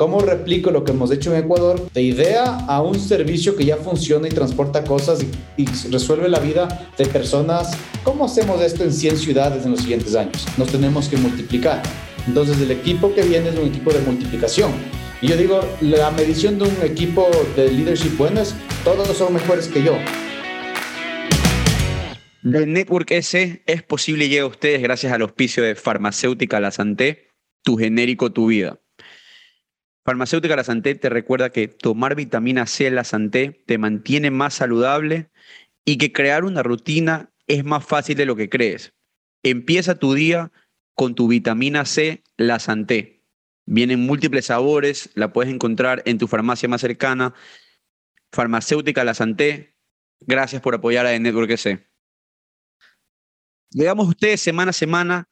¿Cómo replico lo que hemos hecho en Ecuador de idea a un servicio que ya funciona y transporta cosas y, y resuelve la vida de personas? ¿Cómo hacemos esto en 100 ciudades en los siguientes años? Nos tenemos que multiplicar. Entonces el equipo que viene es un equipo de multiplicación. Y yo digo, la medición de un equipo de leadership bueno es, todos son mejores que yo. El Network S es posible y llega a ustedes gracias al auspicio de Farmacéutica La Santé, tu genérico, tu vida. Farmacéutica La Santé te recuerda que tomar vitamina C La Santé te mantiene más saludable y que crear una rutina es más fácil de lo que crees. Empieza tu día con tu vitamina C La Santé. Vienen múltiples sabores, la puedes encontrar en tu farmacia más cercana. Farmacéutica La Santé, gracias por apoyar a The Network S. Llegamos a ustedes semana a semana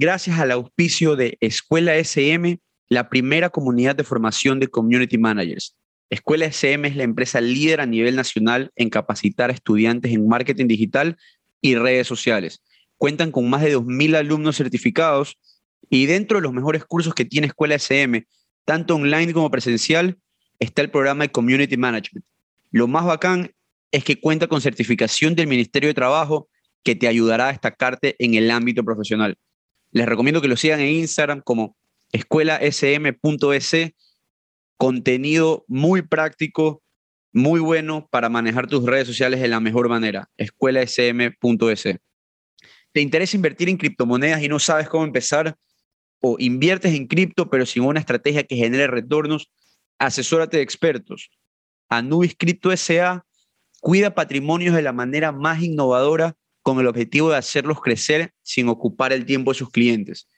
gracias al auspicio de Escuela SM, la primera comunidad de formación de community managers. Escuela SM es la empresa líder a nivel nacional en capacitar a estudiantes en marketing digital y redes sociales. Cuentan con más de 2.000 alumnos certificados y dentro de los mejores cursos que tiene Escuela SM, tanto online como presencial, está el programa de Community Management. Lo más bacán es que cuenta con certificación del Ministerio de Trabajo que te ayudará a destacarte en el ámbito profesional. Les recomiendo que lo sigan en Instagram como escuelasm.es, contenido muy práctico, muy bueno para manejar tus redes sociales de la mejor manera, escuelasm.es. ¿Te interesa invertir en criptomonedas y no sabes cómo empezar? ¿O inviertes en cripto pero sin una estrategia que genere retornos? Asesórate de expertos. Anubis Crypto SA cuida patrimonios de la manera más innovadora con el objetivo de hacerlos crecer sin ocupar el tiempo de sus clientes.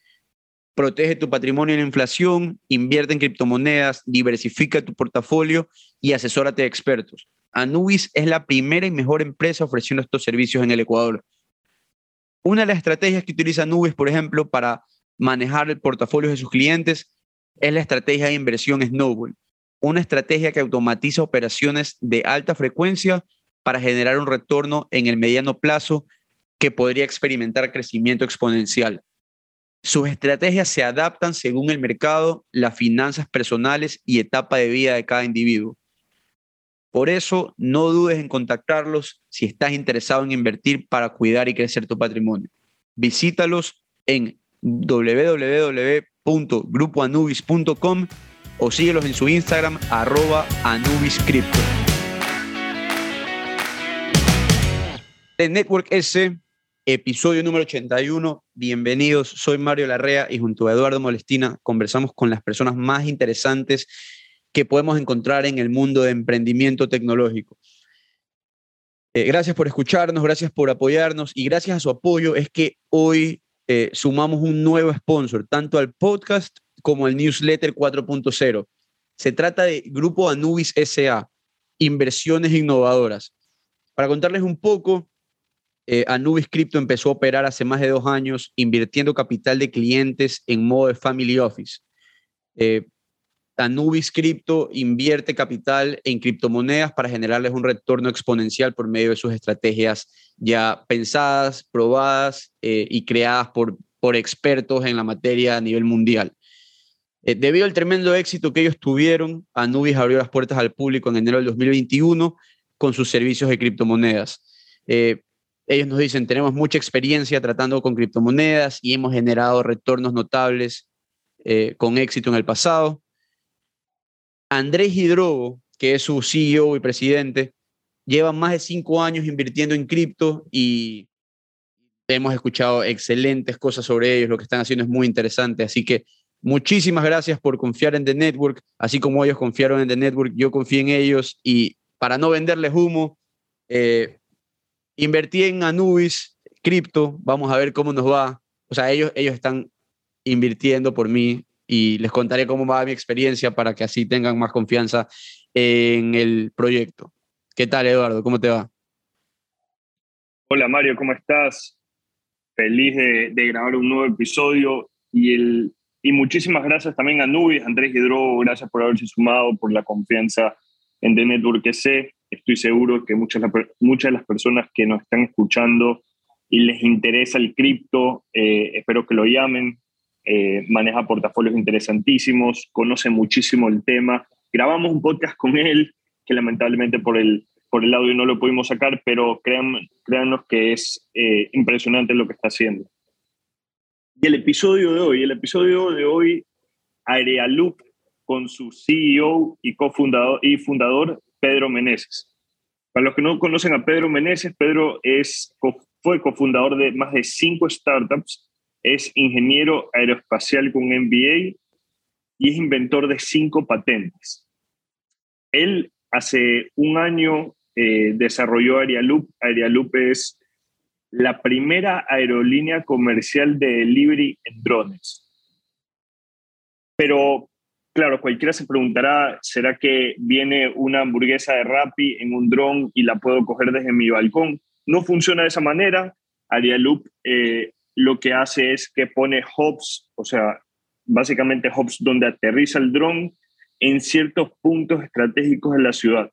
Protege tu patrimonio en la inflación, invierte en criptomonedas, diversifica tu portafolio y asesórate de expertos. Anubis es la primera y mejor empresa ofreciendo estos servicios en el Ecuador. Una de las estrategias que utiliza Anubis, por ejemplo, para manejar el portafolio de sus clientes es la estrategia de inversión Snowball, una estrategia que automatiza operaciones de alta frecuencia para generar un retorno en el mediano plazo que podría experimentar crecimiento exponencial. Sus estrategias se adaptan según el mercado, las finanzas personales y etapa de vida de cada individuo. Por eso, no dudes en contactarlos si estás interesado en invertir para cuidar y crecer tu patrimonio. Visítalos en www.grupoanubis.com o síguelos en su Instagram arroba anubiscripto. Network S, episodio número 81. Bienvenidos, soy Mario Larrea y junto a Eduardo Molestina conversamos con las personas más interesantes que podemos encontrar en el mundo de emprendimiento tecnológico. Eh, gracias por escucharnos, gracias por apoyarnos y gracias a su apoyo es que hoy eh, sumamos un nuevo sponsor, tanto al podcast como al newsletter 4.0. Se trata de Grupo Anubis SA, Inversiones Innovadoras. Para contarles un poco, eh, Anubis Crypto empezó a operar hace más de dos años invirtiendo capital de clientes en modo de Family Office. Eh, Anubis Crypto invierte capital en criptomonedas para generarles un retorno exponencial por medio de sus estrategias ya pensadas, probadas eh, y creadas por, por expertos en la materia a nivel mundial. Debido al tremendo éxito que ellos tuvieron, Anubis abrió las puertas al público en enero del 2021 con sus servicios de criptomonedas. Ellos nos dicen, tenemos mucha experiencia tratando con criptomonedas y hemos generado retornos notables con éxito en el pasado. Andrés Hidrogo, que es su CEO y presidente, lleva más de cinco años invirtiendo en cripto y hemos escuchado excelentes cosas sobre ellos. Lo que están haciendo es muy interesante. Así que muchísimas gracias por confiar en The Network. Así como ellos confiaron en The Network, yo confío en ellos y para no venderles humo, eh, invertí en Anubis, cripto. Vamos a ver cómo nos va. O sea, ellos, ellos están invirtiendo por mí y les contaré cómo va mi experiencia para que así tengan más confianza en el proyecto. ¿Qué tal, Eduardo? ¿Cómo te va? Hola, Mario, ¿cómo estás? Feliz de, grabar un nuevo episodio y, el, y muchísimas gracias también a Nubis, Andrés Hidro, gracias por haberse sumado, por la confianza en The Network sé. Estoy seguro que muchas, muchas de las personas que nos están escuchando y les interesa el cripto, eh, espero que lo llamen, eh, maneja portafolios interesantísimos, conoce muchísimo el tema. Grabamos un podcast con él, que lamentablemente por el, por el audio no lo pudimos sacar, pero créan, créanos que es eh, impresionante lo que está haciendo. Y el episodio de hoy, el episodio de hoy, Arealoop con su CEO y cofundador y fundador Pedro Meneses. Para los que no conocen a Pedro Meneses, Pedro es, fue cofundador de más de cinco startups, es ingeniero aeroespacial con MBA y es inventor de cinco patentes. Él hace un año eh, desarrolló Aerialoop. Aerialoop es la primera aerolínea comercial de delivery en drones. Pero claro, cualquiera se preguntará, ¿será que viene una hamburguesa de Rappi en un dron y la puedo coger desde mi balcón? No funciona de esa manera. Arialoop eh, lo que hace es que pone hubs, o sea, básicamente hubs donde aterriza el dron en ciertos puntos estratégicos de la ciudad.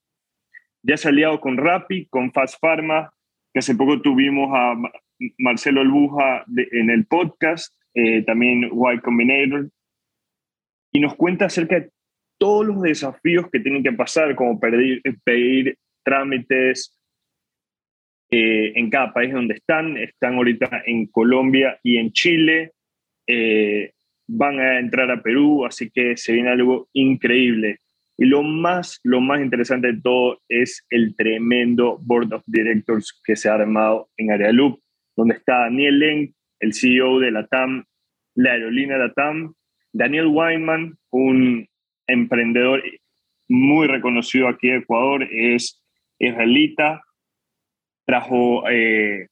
Ya se ha aliado con Rappi, con Fast Pharma, que hace poco tuvimos a Marcelo Albuja en el podcast, eh, también Y Combinator, y nos cuenta acerca de todos los desafíos que tienen que pasar, como pedir, pedir trámites eh, en cada país donde están. Están ahorita en Colombia y en Chile. Eh, van a entrar a Perú, así que se viene algo increíble. Y lo más, lo más interesante de todo es el tremendo Board of Directors que se ha armado en Arealoop, donde está Daniel Leng, el CEO de la TAM, la aerolínea de la TAM, Daniel Weinman, un emprendedor muy reconocido aquí en Ecuador, es israelita, trajo eh,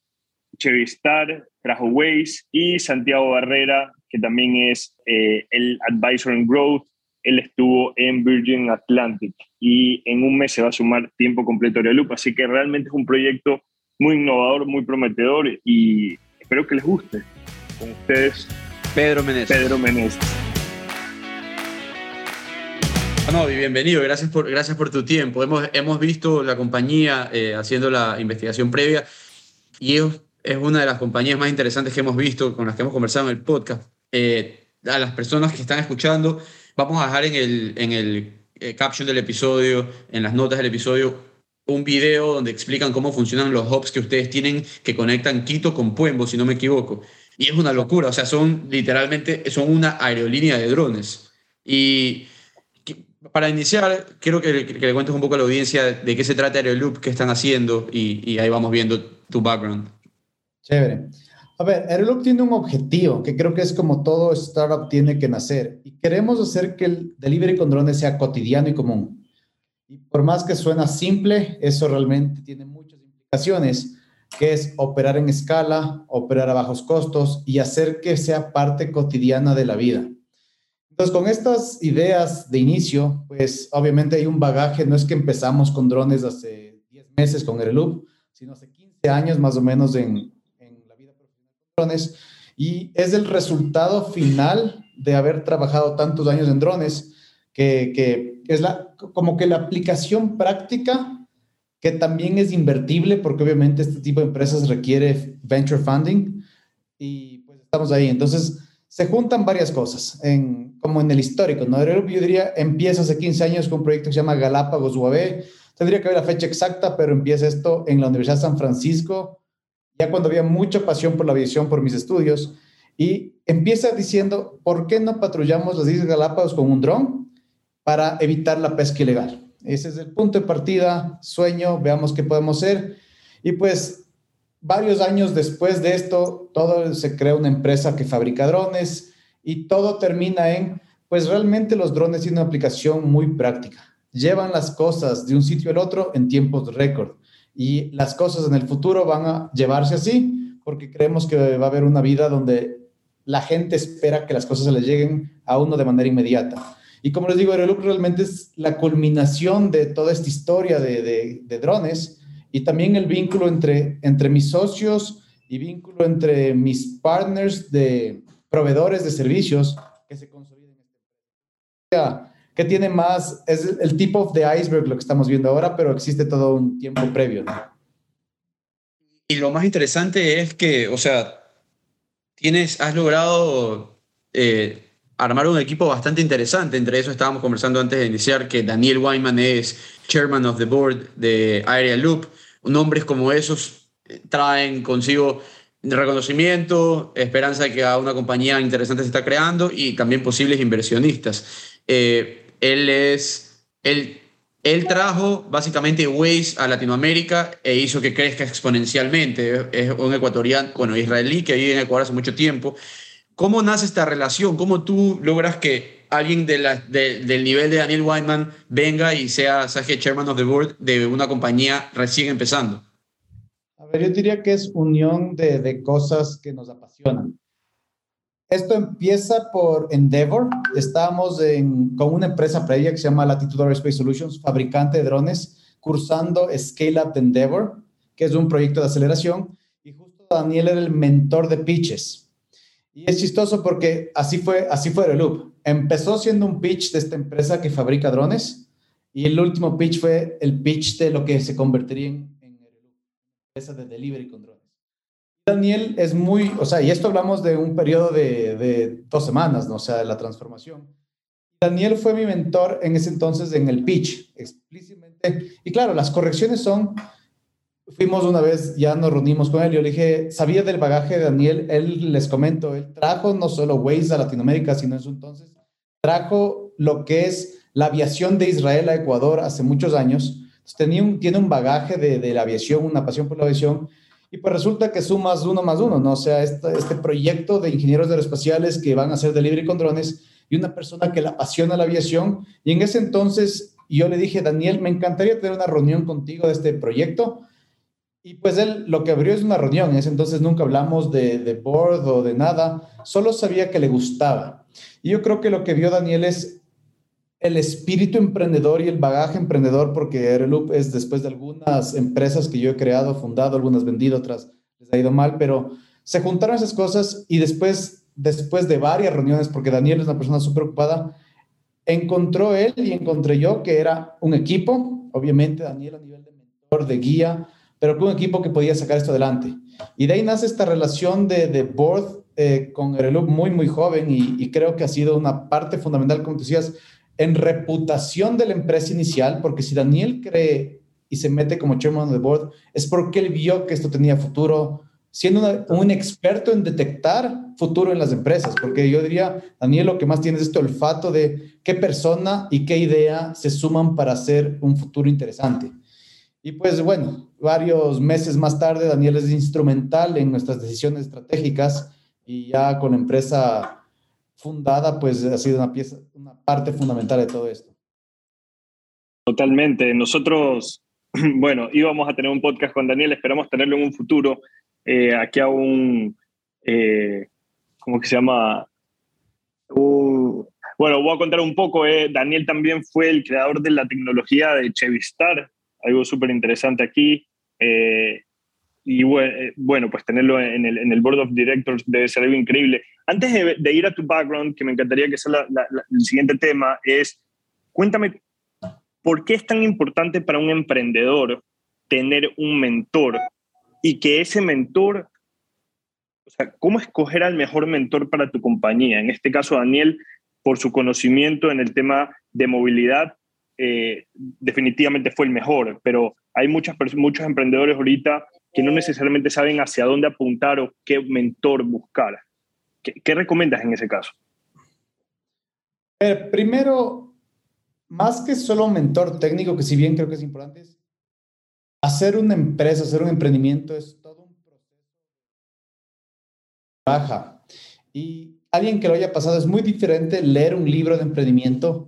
Star, trajo Waze y Santiago Barrera, que también es eh, el Advisor in Growth. Él estuvo en Virgin Atlantic y en un mes se va a sumar tiempo completo a Loop, así que realmente es un proyecto muy innovador, muy prometedor y espero que les guste. Con ustedes, Pedro Meneses. Pedro Meneses. No, bienvenido, gracias por, gracias por tu tiempo. Hemos, hemos visto la compañía eh, haciendo la investigación previa y es, es, una de las compañías más interesantes que hemos visto, con las que hemos conversado en el podcast. Eh, a las personas que están escuchando, vamos a dejar en el, en el eh, caption del episodio, en las notas del episodio, un video donde explican cómo funcionan los hubs que ustedes tienen que conectan Quito con Puembo, si no me equivoco. Y es una locura, o sea, son literalmente, son una aerolínea de drones. Y para iniciar, quiero que, le cuentes un poco a la audiencia de qué se trata Aeroloop, qué están haciendo y, ahí vamos viendo tu background. Chévere. A ver, Aeroloop tiene un objetivo que creo que es como todo startup tiene que nacer y queremos hacer que el delivery con drones sea cotidiano y común. Y por más que suena simple, eso realmente tiene muchas implicaciones, que es operar en escala, operar a bajos costos y hacer que sea parte cotidiana de la vida. Entonces, con estas ideas de inicio, pues obviamente hay un bagaje, no es que empezamos con drones hace 10 meses con Aeroloop, sino hace 15 años más o menos en, en la vida profesional con drones, y es el resultado final de haber trabajado tantos años en drones, que, que es la, como que la aplicación práctica que también es invertible, porque obviamente este tipo de empresas requiere venture funding, y pues estamos ahí. Entonces, se juntan varias cosas, como en el histórico, ¿no? Yo diría, empieza hace 15 años con un proyecto que se llama Galápagos UAB, tendría que ver la fecha exacta, pero empieza esto en la Universidad de San Francisco, ya cuando había mucha pasión por la aviación, por mis estudios, y empieza diciendo, ¿por qué no patrullamos las Islas Galápagos con un dron para evitar la pesca ilegal? Ese es el punto de partida, sueño, veamos qué podemos hacer. Y pues varios años después de esto, todo se crea una empresa que fabrica drones y todo termina en, pues realmente los drones tienen una aplicación muy práctica. Llevan las cosas de un sitio al otro en tiempos récord y las cosas en el futuro van a llevarse así porque creemos que va a haber una vida donde la gente espera que las cosas se les lleguen a uno de manera inmediata. Y como les digo, Aeroloop realmente es la culminación de toda esta historia de, de drones y también el vínculo entre, entre mis socios y vínculo entre mis partners de proveedores de servicios que se consoliden en este que tiene más, es el tipo de iceberg lo que estamos viendo ahora, pero existe todo un tiempo previo. Y lo más interesante es que, o sea, tienes, has logrado eh, armaron un equipo bastante interesante. Entre eso estábamos conversando antes de iniciar que Daniel Wyman es chairman of the board de Area Loop. Nombres como esos eh, traen consigo reconocimiento, esperanza de que una compañía interesante se está creando y también posibles inversionistas. Eh, él es, él, él trajo básicamente Waze a Latinoamérica e hizo que crezca exponencialmente. Es un ecuatoriano, bueno, israelí que vive en Ecuador hace mucho tiempo. ¿Cómo nace esta relación? ¿Cómo tú logras que alguien de la, del nivel de Daniel Weinman venga y sea, sea chairman of the board de una compañía recién empezando? A ver, yo diría que es unión de, de cosas que nos apasionan. Esto empieza por Endeavor. Estábamos en, con una empresa previa que se llama Latitude Aerospace Solutions, fabricante de drones, cursando Scale Up Endeavor, que es un proyecto de aceleración. Y justo Daniel era el mentor de pitches. Y es chistoso porque así fue, así fue Loop. Empezó siendo un pitch de esta empresa que fabrica drones y el último pitch fue el pitch de lo que se convertiría en, en empresa de delivery con drones. Daniel es muy, o sea, y esto hablamos de un periodo de, de dos semanas, ¿no? O sea, de la transformación. Daniel fue mi mentor en ese entonces en el pitch, explícitamente. Y claro, las correcciones son fuimos una vez, ya nos reunimos con él, yo le dije, sabía del bagaje de Daniel, él les comento, él trajo no solo Waze a Latinoamérica, sino en su entonces, trajo lo que es la aviación de Israel a Ecuador hace muchos años, tenía un, tiene un bagaje de, de, la aviación, una pasión por la aviación, y pues resulta que sumas uno más uno, ¿no? O sea, este, este proyecto de ingenieros aeroespaciales que van a hacer delivery con drones y una persona que le apasiona la aviación, y en ese entonces yo le dije, Daniel, me encantaría tener una reunión contigo de este proyecto, y pues él lo que abrió es una reunión, en ese entonces nunca hablamos de, de board o de nada, solo sabía que le gustaba. Y yo creo que lo que vio Daniel es el espíritu emprendedor y el bagaje emprendedor, porque Aeroloop es después de algunas empresas que yo he creado, fundado, algunas vendido, otras les ha ido mal, pero se juntaron esas cosas y después, después de varias reuniones, porque Daniel es una persona súper ocupada, encontró él y encontré yo que era un equipo, obviamente Daniel a nivel de mentor, de guía, pero con un equipo que podía sacar esto adelante. Y de ahí nace esta relación de, de board eh, con Aeroloop muy, muy joven y, creo que ha sido una parte fundamental, como decías, en reputación de la empresa inicial, porque si Daniel cree y se mete como chairman de board, es porque él vio que esto tenía futuro, siendo un experto en detectar futuro en las empresas, porque yo diría, Daniel, lo que más tiene es este olfato de qué persona y qué idea se suman para hacer un futuro interesante. Y pues bueno, varios meses más tarde, Daniel es instrumental en nuestras decisiones estratégicas y ya con empresa fundada, pues ha sido una pieza, una parte fundamental de todo esto. Totalmente. Nosotros, bueno, íbamos a tener un podcast con Daniel, esperamos tenerlo en un futuro. Eh, aquí a un, eh, ¿cómo que se llama? bueno, voy a contar un poco. Eh. Daniel también fue el creador de la tecnología de Chevistar, algo súper interesante aquí. Eh, y eh, bueno, pues tenerlo en el, en el, Board of Directors debe ser algo increíble. Antes de, ir a tu background, que me encantaría que sea el siguiente tema, es cuéntame, ¿por qué es tan importante para un emprendedor tener un mentor y que ese mentor, o sea, cómo escoger al mejor mentor para tu compañía? En este caso, Daniel, por su conocimiento en el tema de movilidad, eh, definitivamente fue el mejor, pero hay muchas, muchos emprendedores ahorita que no necesariamente saben hacia dónde apuntar o qué mentor buscar. ¿Qué, recomiendas en ese caso? primero, más que solo un mentor técnico, que si bien creo que es importante, hacer una empresa, hacer un emprendimiento es todo un proceso baja. Y alguien que lo haya pasado es muy diferente leer un libro de emprendimiento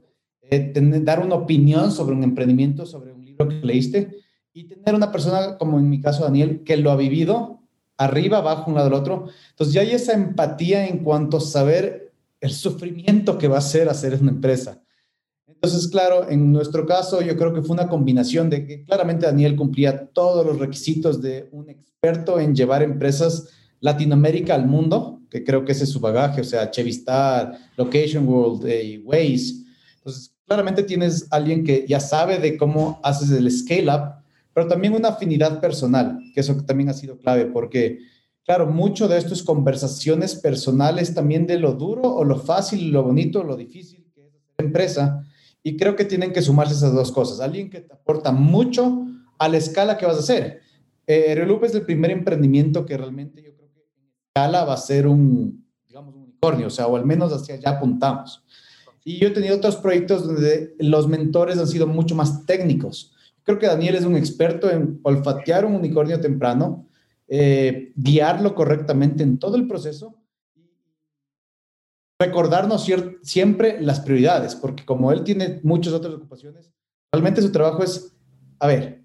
dar una opinión sobre un emprendimiento, sobre un libro que leíste y tener una persona como en mi caso Daniel que lo ha vivido arriba, abajo, un lado del otro. Entonces ya hay esa empatía en cuanto a saber el sufrimiento que va a ser hacer una empresa. Entonces, claro, en nuestro caso yo creo que fue una combinación de que claramente Daniel cumplía todos los requisitos de un experto en llevar empresas Latinoamérica al mundo, que creo que ese es su bagaje, o sea, Chevistar, Location World eh, y Waze. Entonces, claramente tienes alguien que ya sabe de cómo haces el scale up, pero también una afinidad personal, que eso también ha sido clave, porque claro, mucho de esto es conversaciones personales también de lo duro o lo fácil, lo bonito, lo difícil que es hacer empresa. Y creo que tienen que sumarse esas dos cosas. Alguien que te aporta mucho a la escala que vas a hacer. Eh, Reloop es el primer emprendimiento que realmente yo creo que en escala va a ser un, digamos, un unicornio, o sea, o al menos hacia allá apuntamos. Y yo he tenido otros proyectos donde los mentores han sido mucho más técnicos. Creo que Daniel es un experto en olfatear un unicornio temprano, eh, guiarlo correctamente en todo el proceso, recordarnos siempre las prioridades, porque como él tiene muchas otras ocupaciones, realmente su trabajo es, a ver,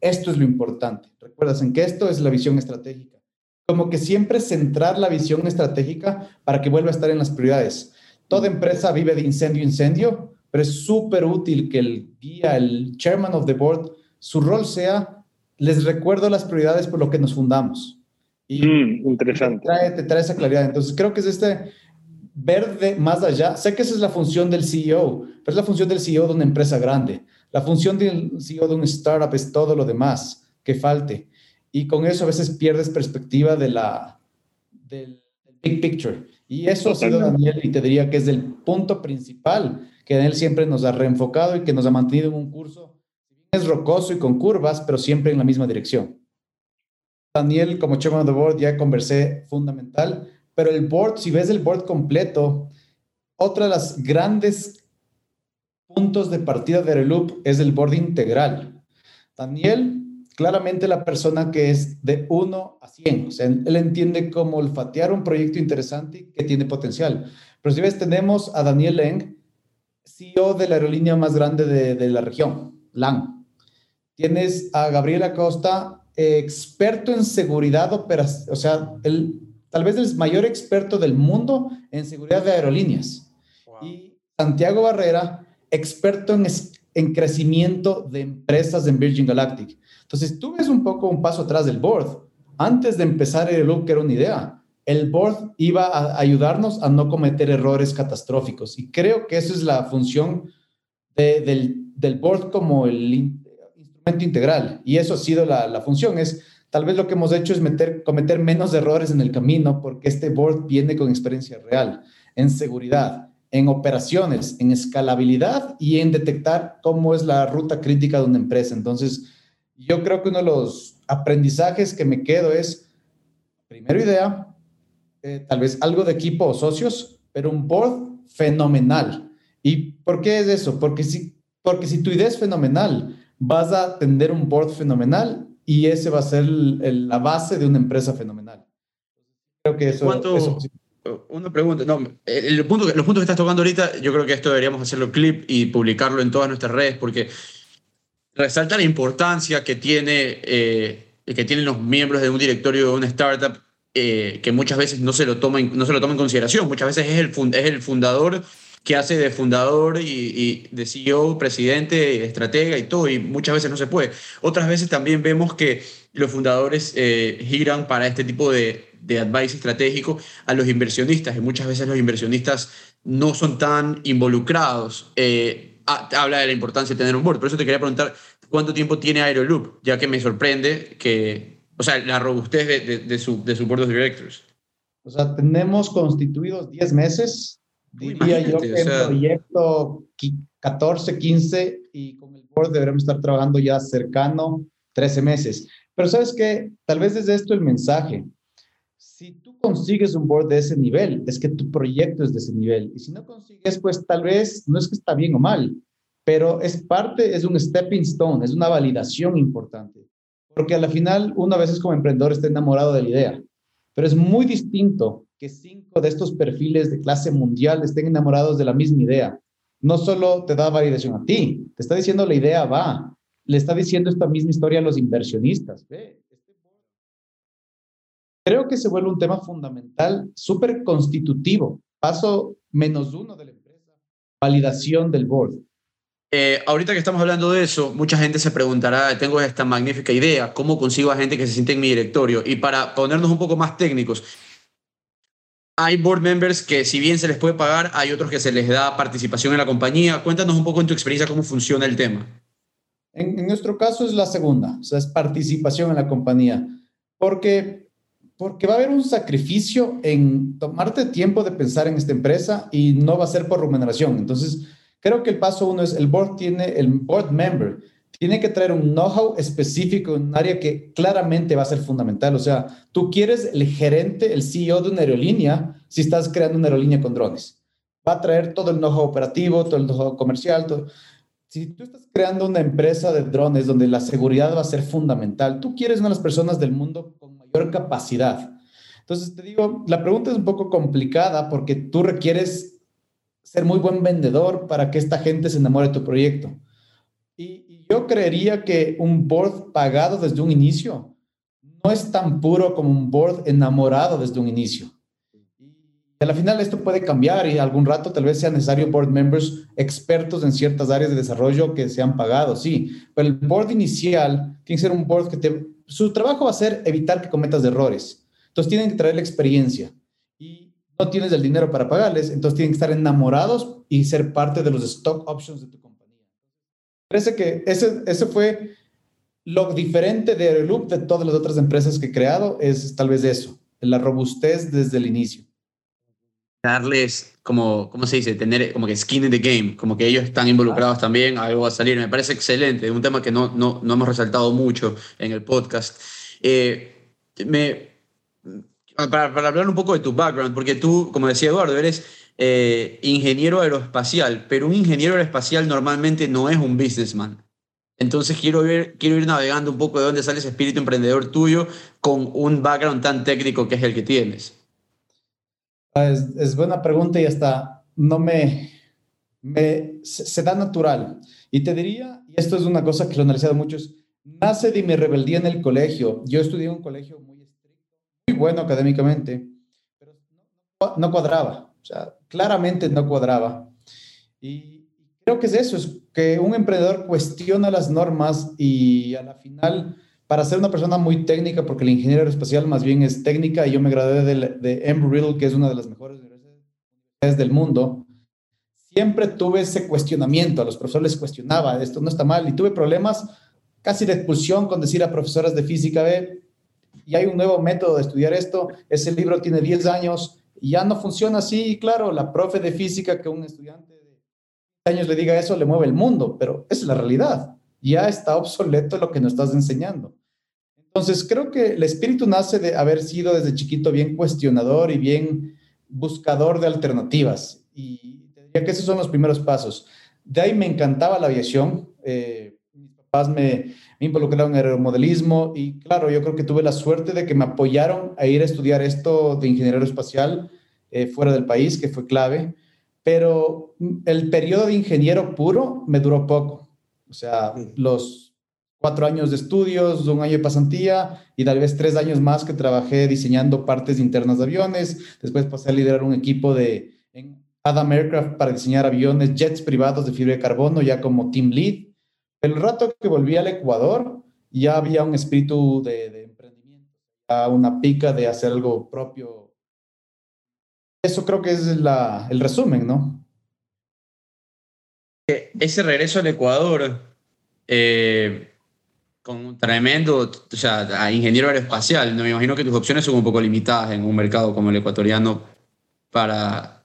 esto es lo importante. Recuerdas en que esto es la visión estratégica. Como que siempre centrar la visión estratégica para que vuelva a estar en las prioridades. Toda empresa vive de incendio a incendio, pero es súper útil que el guía, el chairman of the board, su rol sea, les recuerdo las prioridades por lo que nos fundamos. Y mm, interesante. Te trae, te trae, esa claridad. Entonces, creo que es este ver de más allá. Sé que esa es la función del CEO, pero es la función del CEO de una empresa grande. La función del CEO de un startup es todo lo demás que falte. Y con eso a veces pierdes perspectiva de la, del big picture. Y eso ha sido Daniel, y te diría que es el punto principal que Daniel siempre nos ha reenfocado y que nos ha mantenido en un curso. Es rocoso y con curvas, pero siempre en la misma dirección. Daniel, como chairman of the board, ya conversé fundamental, pero el board, si ves el board completo, otra de las grandes puntos de partida de Reloop es el board integral. Daniel claramente la persona que es de 1 a 100. O sea, él entiende cómo olfatear un proyecto interesante que tiene potencial. Pero si ves, tenemos a Daniel Leng, CEO de la aerolínea más grande de, la región, LAN. Tienes a Gabriela Costa, experto en seguridad o sea, el, tal vez el mayor experto del mundo en seguridad de aerolíneas. Y Santiago Barrera, experto en, en crecimiento de empresas en Virgin Galactic. Entonces, tú ves un poco un paso atrás del board. Antes de empezar el look, que era una idea, el board iba a ayudarnos a no cometer errores catastróficos. Y creo que esa es la función del, del, board como el instrumento integral. Y eso ha sido la, la, función. Es tal vez lo que hemos hecho es meter, cometer menos errores en el camino porque este board viene con experiencia real en seguridad, en operaciones, en escalabilidad y en detectar cómo es la ruta crítica de una empresa. Entonces, yo creo que uno de los aprendizajes que me quedo es, primero idea, eh, tal vez algo de equipo o socios, pero un board fenomenal. ¿Y por qué es eso? Porque si, porque si tu idea es fenomenal, vas a tener un board fenomenal y ese va a ser la base de una empresa fenomenal. Creo que eso... ¿Cuánto, una pregunta, no, el punto, los puntos que estás tocando ahorita, yo creo que esto deberíamos hacerlo clip y publicarlo en todas nuestras redes porque resalta la importancia que, tiene, eh, que tienen los miembros de un directorio de una startup eh, que muchas veces no se, lo toma en, no se lo toma en consideración. Muchas veces es el, es el fundador que hace de fundador y, de CEO, presidente, estratega y todo, y muchas veces no se puede. Otras veces también vemos que los fundadores eh, giran para este tipo de, de advice estratégico a los inversionistas, y muchas veces los inversionistas no son tan involucrados. Habla de la importancia de tener un board. Por eso te quería preguntar cuánto tiempo tiene Aeroloop, ya que me sorprende que, o sea, la robustez de, de, su, de su board of directors. O sea, tenemos constituidos 10 meses. Diría yo que el proyecto 14, 15 y con el board deberemos estar trabajando ya cercano 13 meses. Pero sabes que tal vez desde esto el mensaje. Si tú consigues un board de ese nivel, es que tu proyecto es de ese nivel. Y si no consigues, pues tal vez no es que está bien o mal, pero es parte, es un stepping stone, es una validación importante. Porque a la final, uno a veces como emprendedor está enamorado de la idea, pero es muy distinto que cinco de estos perfiles de clase mundial estén enamorados de la misma idea. No solo te da validación a ti, te está diciendo la idea va, le está diciendo esta misma historia a los inversionistas. Ve, creo que se vuelve un tema fundamental, súper constitutivo. Paso menos uno de la empresa, validación del board. Eh, ahorita que estamos hablando de eso, mucha gente se preguntará, tengo esta magnífica idea, ¿cómo consigo a gente que se siente en mi directorio? Y para ponernos un poco más técnicos, hay board members que si bien se les puede pagar, hay otros que se les da participación en la compañía. Cuéntanos un poco en tu experiencia cómo funciona el tema. En, en nuestro caso es la segunda, o sea, es participación en la compañía, porque porque va a haber un sacrificio en tomarte tiempo de pensar en esta empresa y no va a ser por remuneración. Entonces, creo que el paso uno es el board tiene, el board member tiene que traer un know-how específico en un área que claramente va a ser fundamental. O sea, tú quieres el gerente, el CEO de una aerolínea, si estás creando una aerolínea con drones. Va a traer todo el know-how operativo, todo el know-how comercial. Todo. Si tú estás creando una empresa de drones donde la seguridad va a ser fundamental, tú quieres una de las personas del mundo con mayor capacidad. Entonces, te digo, la pregunta es un poco complicada porque tú requieres ser muy buen vendedor para que esta gente se enamore de tu proyecto. Y, yo creería que un board pagado desde un inicio no es tan puro como un board enamorado desde un inicio. Y a la final esto puede cambiar y algún rato tal vez sea necesario board members expertos en ciertas áreas de desarrollo que sean pagados, sí. Pero el board inicial tiene que ser un board que te... Su trabajo va a ser evitar que cometas errores. Entonces tienen que traer la experiencia. No tienes el dinero para pagarles, entonces tienen que estar enamorados y ser parte de los stock options de tu Parece que ese, ese fue lo diferente de Aeroloop de todas las otras empresas que he creado, es tal vez eso, la robustez desde el inicio. Darles, como, ¿cómo se dice? Tener como que skin in the game, como que ellos están involucrados también, algo va a salir. Me parece excelente, un tema que no, no, no hemos resaltado mucho en el podcast. Eh, me, para, para, hablar un poco de tu background, porque tú, como decía Eduardo, eres eh, ingeniero aeroespacial, pero un ingeniero aeroespacial normalmente no es un businessman. Entonces quiero ir, quiero ir navegando un poco de dónde sale ese espíritu emprendedor tuyo con un background tan técnico que es el que tienes. Ah, es, buena pregunta y hasta no me, me se, da natural. Y te diría, y esto es una cosa que lo he analizado muchos, nace de mi rebeldía en el colegio. Yo estudié en un colegio muy bueno académicamente, pero no cuadraba. O sea, claramente no cuadraba. Y creo que es eso, es que un emprendedor cuestiona las normas y a la final, para ser una persona muy técnica, porque el ingeniero aeroespacial más bien es técnica, y yo me gradué de, de Embry-Riddle, que es una de las mejores universidades del mundo, siempre tuve ese cuestionamiento, a los profesores les cuestionaba, esto no está mal, y tuve problemas casi de expulsión con decir a profesoras de física, ve, y hay un nuevo método de estudiar esto, ese libro tiene 10 años, y ya no funciona así. claro, la profe de física que un estudiante de años le diga eso le mueve el mundo, pero es la realidad. Ya está obsoleto lo que nos estás enseñando. Entonces, creo que el espíritu nace de haber sido desde chiquito bien cuestionador y bien buscador de alternativas. Y diría que esos son los primeros pasos. De ahí me encantaba la aviación. Eh, mis papás me, me involucraron en aeromodelismo y claro, yo creo que tuve la suerte de que me apoyaron a ir a estudiar esto de ingeniería espacial eh, fuera del país, que fue clave, pero el periodo de ingeniero puro me duró poco. O sea, los cuatro años de estudios, un año de pasantía y tal vez tres años más que trabajé diseñando partes internas de aviones. Después pasé a liderar un equipo de en Adam Aircraft para diseñar aviones, jets privados de fibra de carbono, ya como team lead. El rato que volví al Ecuador, ya había un espíritu de, emprendimiento, una pica de hacer algo propio. Eso creo que es el resumen, ¿no? Ese regreso al Ecuador, eh, con un tremendo, o sea, ingeniero aeroespacial, me imagino que tus opciones son un poco limitadas en un mercado como el ecuatoriano para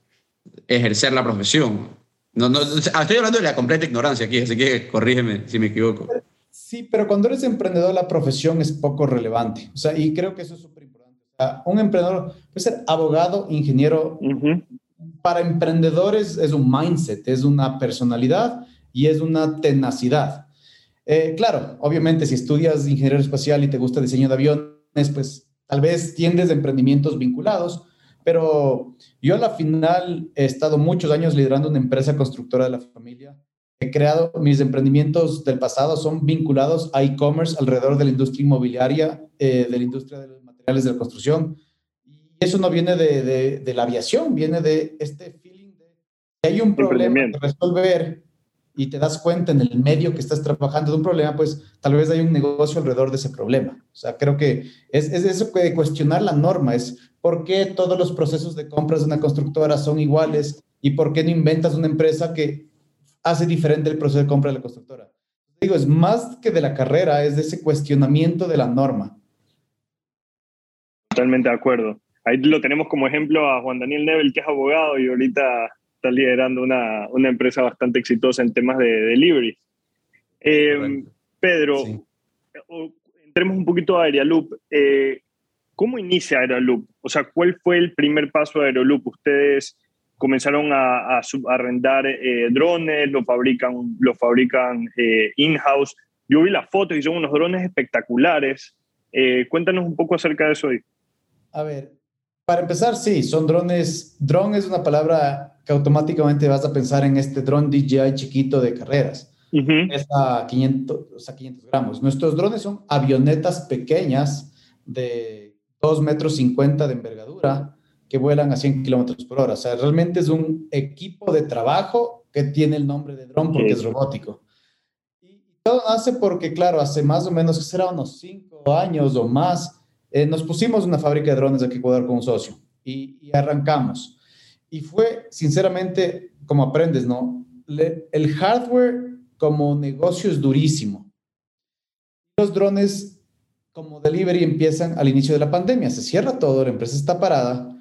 ejercer la profesión. No, no, estoy hablando de la completa ignorancia aquí, así que corrígeme si me equivoco. Sí, pero cuando eres emprendedor la profesión es poco relevante. O sea, y creo que eso es súper importante. O sea, un emprendedor puede ser abogado, ingeniero. Para emprendedores es un mindset, es una personalidad y es una tenacidad. Eh, claro, obviamente si estudias ingeniero espacial y te gusta diseño de aviones, pues tal vez tiendes de emprendimientos vinculados, pero yo a la final he estado muchos años liderando una empresa constructora de la familia. He creado mis emprendimientos del pasado, son vinculados a e-commerce alrededor de la industria inmobiliaria, eh, de la industria de los materiales de la construcción. Y eso no viene de, de, la aviación, viene de este feeling de que hay un problema que resolver y te das cuenta en el medio que estás trabajando de un problema, pues tal vez hay un negocio alrededor de ese problema. O sea, creo que es, es eso de cuestionar la norma, es por qué todos los procesos de compras de una constructora son iguales y por qué no inventas una empresa que hace diferente el proceso de compra de la constructora. Digo, es más que de la carrera, es de ese cuestionamiento de la norma. Totalmente de acuerdo. Ahí lo tenemos como ejemplo a Juan Daniel Nebel, que es abogado y ahorita está liderando una, una empresa bastante exitosa en temas de delivery. Eh, Pedro, entremos un poquito a Aerialoop. Eh, ¿Cómo inicia Aeroloop? O sea, ¿cuál fue el primer paso de Aeroloop? Ustedes comenzaron a, a arrendar eh, drones, lo fabrican, lo fabrican eh, in-house. Yo vi las fotos y son unos drones espectaculares. Eh, cuéntanos un poco acerca de eso hoy. A ver, para empezar, sí, son drones. Drone es una palabra que automáticamente vas a pensar en este drone DJI chiquito de carreras. Es a 500, a 500 gramos. Nuestros drones son avionetas pequeñas de 2 metros 50 de envergadura que vuelan a 100 kilómetros por hora. O sea, realmente es un equipo de trabajo que tiene el nombre de dron porque es robótico. Y todo hace porque, claro, hace más o menos, que será unos 5 años o más, eh, nos pusimos una fábrica de drones aquí en Ecuador con un socio y, y arrancamos. Y fue, sinceramente, como aprendes, ¿no? el hardware como negocio es durísimo. Los drones como delivery empiezan al inicio de la pandemia. Se cierra todo, la empresa está parada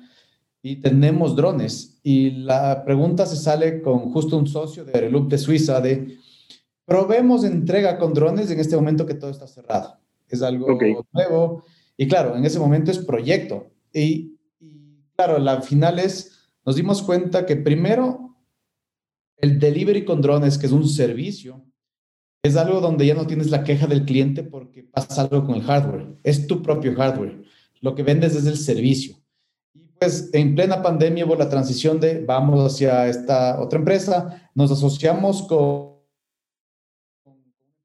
y tenemos drones. Y la pregunta se sale con justo un socio de Aeroloop de Suiza de, probemos entrega con drones en este momento que todo está cerrado. Es algo nuevo. Y claro, en ese momento es proyecto. Y, y claro, la final es, nos dimos cuenta que primero, el delivery con drones, que es un servicio, es algo donde ya no tienes la queja del cliente porque pasa algo con el hardware. Es tu propio hardware. Lo que vendes es el servicio. Y pues en plena pandemia hubo la transición de vamos hacia esta otra empresa. Nos asociamos con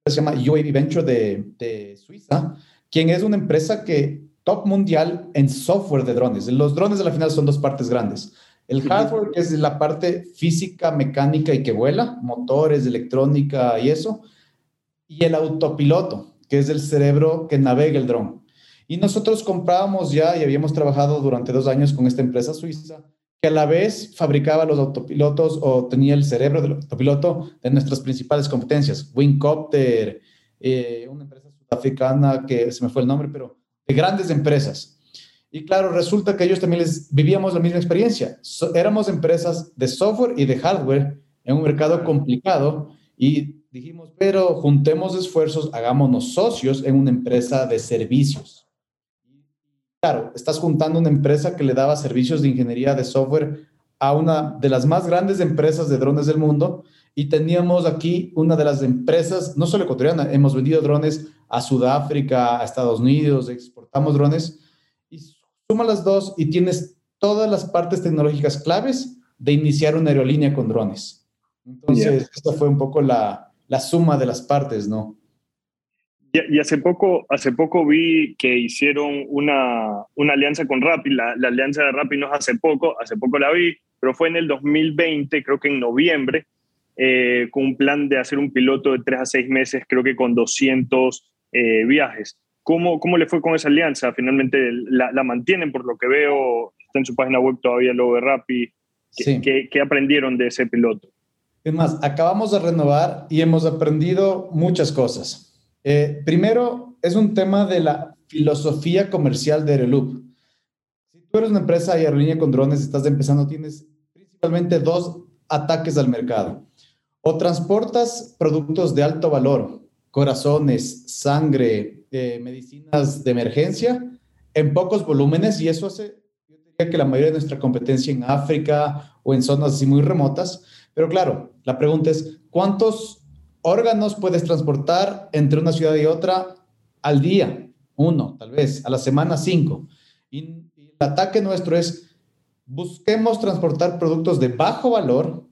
se llama UAV Venture de, de Suiza, quien es una empresa que top mundial en software de drones. Los drones al final son dos partes grandes. El hardware, que es la parte física, mecánica y que vuela, motores, electrónica y eso y el autopiloto, que es el cerebro que navega el dron. Y nosotros comprábamos ya y habíamos trabajado durante dos años con esta empresa suiza que a la vez fabricaba los autopilotos o tenía el cerebro del autopiloto de nuestras principales competencias, Wingcopter, eh, una empresa sudafricana que se me fue el nombre, pero de grandes empresas. Y claro, resulta que ellos también les vivíamos la misma experiencia. éramos empresas de software y de hardware en un mercado complicado y Dijimos, pero juntemos esfuerzos, hagámonos socios en una empresa de servicios. Claro, estás juntando una empresa que le daba servicios de ingeniería de software a una de las más grandes empresas de drones del mundo y teníamos aquí una de las empresas, no solo ecuatoriana, hemos vendido drones a Sudáfrica, a Estados Unidos, exportamos drones suma las dos y tienes todas las partes tecnológicas claves de iniciar una aerolínea con drones. Entonces, esta fue un poco la, la suma de las partes, ¿no? Y, hace, poco, hace poco vi que hicieron una, una alianza con Rappi, la, alianza de Rappi no es hace poco, hace poco la vi, pero fue en el 2020, creo que en noviembre, eh, con un plan de hacer un piloto de tres a seis meses, creo que con 200 eh, viajes. ¿Cómo, ¿Cómo le fue con esa alianza? Finalmente la, la, mantienen, por lo que veo, está en su página web todavía lo de Rappi. ¿Qué, ¿Qué aprendieron de ese piloto? Es más, acabamos de renovar y hemos aprendido muchas cosas. Eh, primero, es un tema de la filosofía comercial de Aeroloop. Si tú eres una empresa y aerolínea con drones, estás empezando, tienes principalmente dos ataques al mercado. O transportas productos de alto valor, corazones, sangre, eh, medicinas de emergencia, en pocos volúmenes, y eso hace, que la mayoría de nuestra competencia en África o en zonas así muy remotas, pero claro, la pregunta es, ¿cuántos órganos puedes transportar entre una ciudad y otra al día? Uno, tal vez, a la semana cinco. Y, el ataque nuestro es, busquemos transportar productos de bajo valor,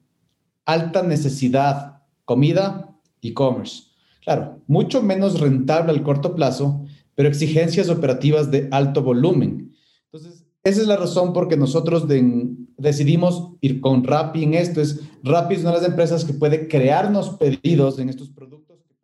alta necesidad, comida, e-commerce. Claro, mucho menos rentable al corto plazo, pero exigencias operativas de alto volumen. Entonces, esa es la razón por que nosotros decidimos ir con Rappi en esto. Es, Rappi es una de las empresas que puede crearnos pedidos en estos productos de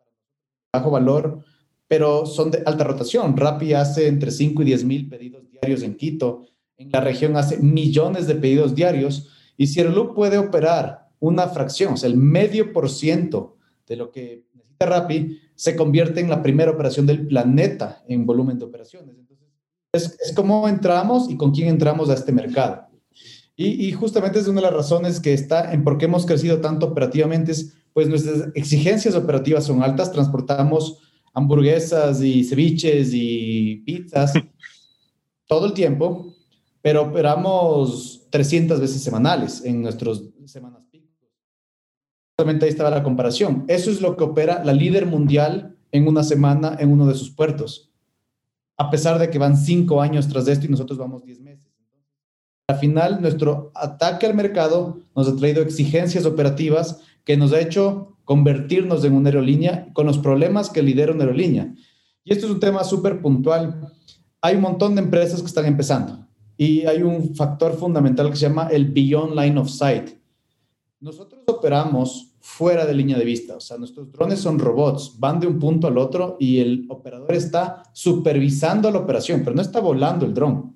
bajo valor, pero son de alta rotación. Rappi hace entre 5 y 10 mil pedidos diarios en Quito. En la región hace millones de pedidos diarios. Y si Aeroloop puede operar una fracción, o sea, el medio por ciento de lo que Rappi, se convierte en la primera operación del planeta en volumen de operaciones. Entonces, Es, es cómo entramos y con quién entramos a este mercado. Y, y, justamente es una de las razones que está en por qué hemos crecido tanto operativamente, es, pues nuestras exigencias operativas son altas, transportamos hamburguesas y ceviches y pizzas todo el tiempo, pero operamos 300 veces semanales en nuestras semanas. Justamente ahí estaba la comparación. Eso es lo que opera la líder mundial en una semana en uno de sus puertos, a pesar de que van cinco años tras de esto y nosotros vamos 10 meses. Al final, nuestro ataque al mercado nos ha traído exigencias operativas que nos ha hecho convertirnos en una aerolínea con los problemas que lidera una aerolínea. Y esto es un tema súper puntual. Hay un montón de empresas que están empezando y hay un factor fundamental que se llama el Beyond Line of Sight. Nosotros operamos fuera de línea de vista, o sea, nuestros drones son robots, van de un punto al otro y el operador está supervisando la operación, pero no está volando el dron.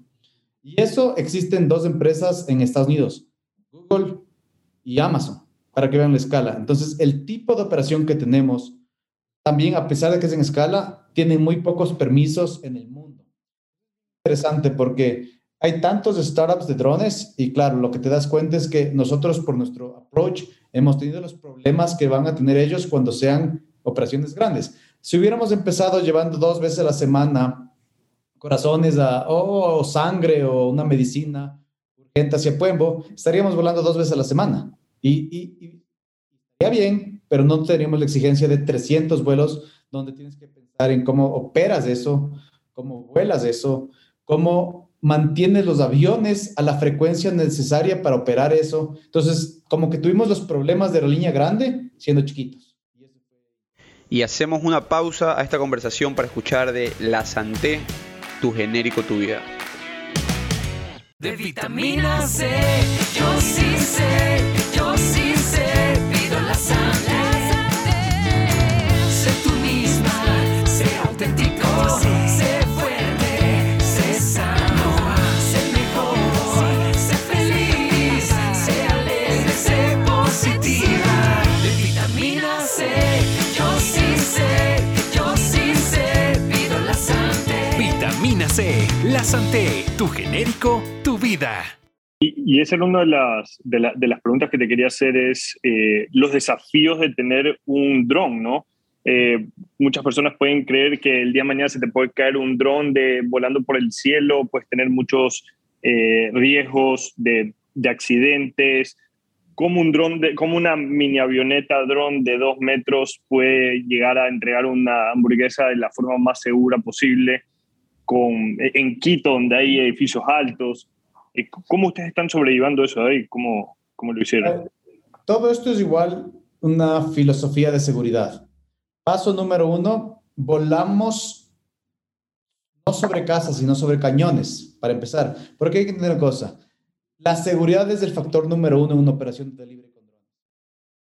Y eso existe en dos empresas en Estados Unidos, Google y Amazon, para que vean la escala. Entonces, el tipo de operación que tenemos, también a pesar de que es en escala, tiene muy pocos permisos en el mundo. Interesante porque hay tantos startups de drones y claro, lo que te das cuenta es que nosotros por nuestro approach hemos tenido los problemas que van a tener ellos cuando sean operaciones grandes. Si hubiéramos empezado llevando dos veces a la semana corazones a, o sangre o una medicina urgente hacia Puembo, estaríamos volando dos veces a la semana. Y, y, y bien, pero no tendríamos la exigencia de 300 vuelos donde tienes que pensar en cómo operas eso, cómo vuelas eso, cómo mantienes los aviones a la frecuencia necesaria para operar eso. Entonces, como que tuvimos los problemas de aerolínea grande siendo chiquitos. Y hacemos una pausa a esta conversación para escuchar de La Santé tu genérico, tu vida. De vitamina C, yo sí sé, yo sí la Santé, tu genérico, tu vida. Y, y esa era una de las, de, la- de las preguntas que te quería hacer, es eh, los desafíos de tener un dron, ¿no? Eh, muchas personas pueden creer que el día de mañana se te puede caer un dron de, volando por el cielo, puedes tener muchos eh, riesgos de, de accidentes. ¿Cómo, un dron de, ¿Cómo una mini avioneta dron de dos metros puede llegar a entregar una hamburguesa de la forma más segura posible con, en Quito, donde hay edificios altos? Eh, ¿Cómo ustedes están sobrellevando eso ahí? ¿Cómo, cómo lo hicieron? Todo esto es igual una filosofía de seguridad. Paso número uno, volamos no sobre casas, sino sobre cañones, para empezar. Porque hay que entender una cosa. La seguridad es el factor número uno en una operación de libre con drones.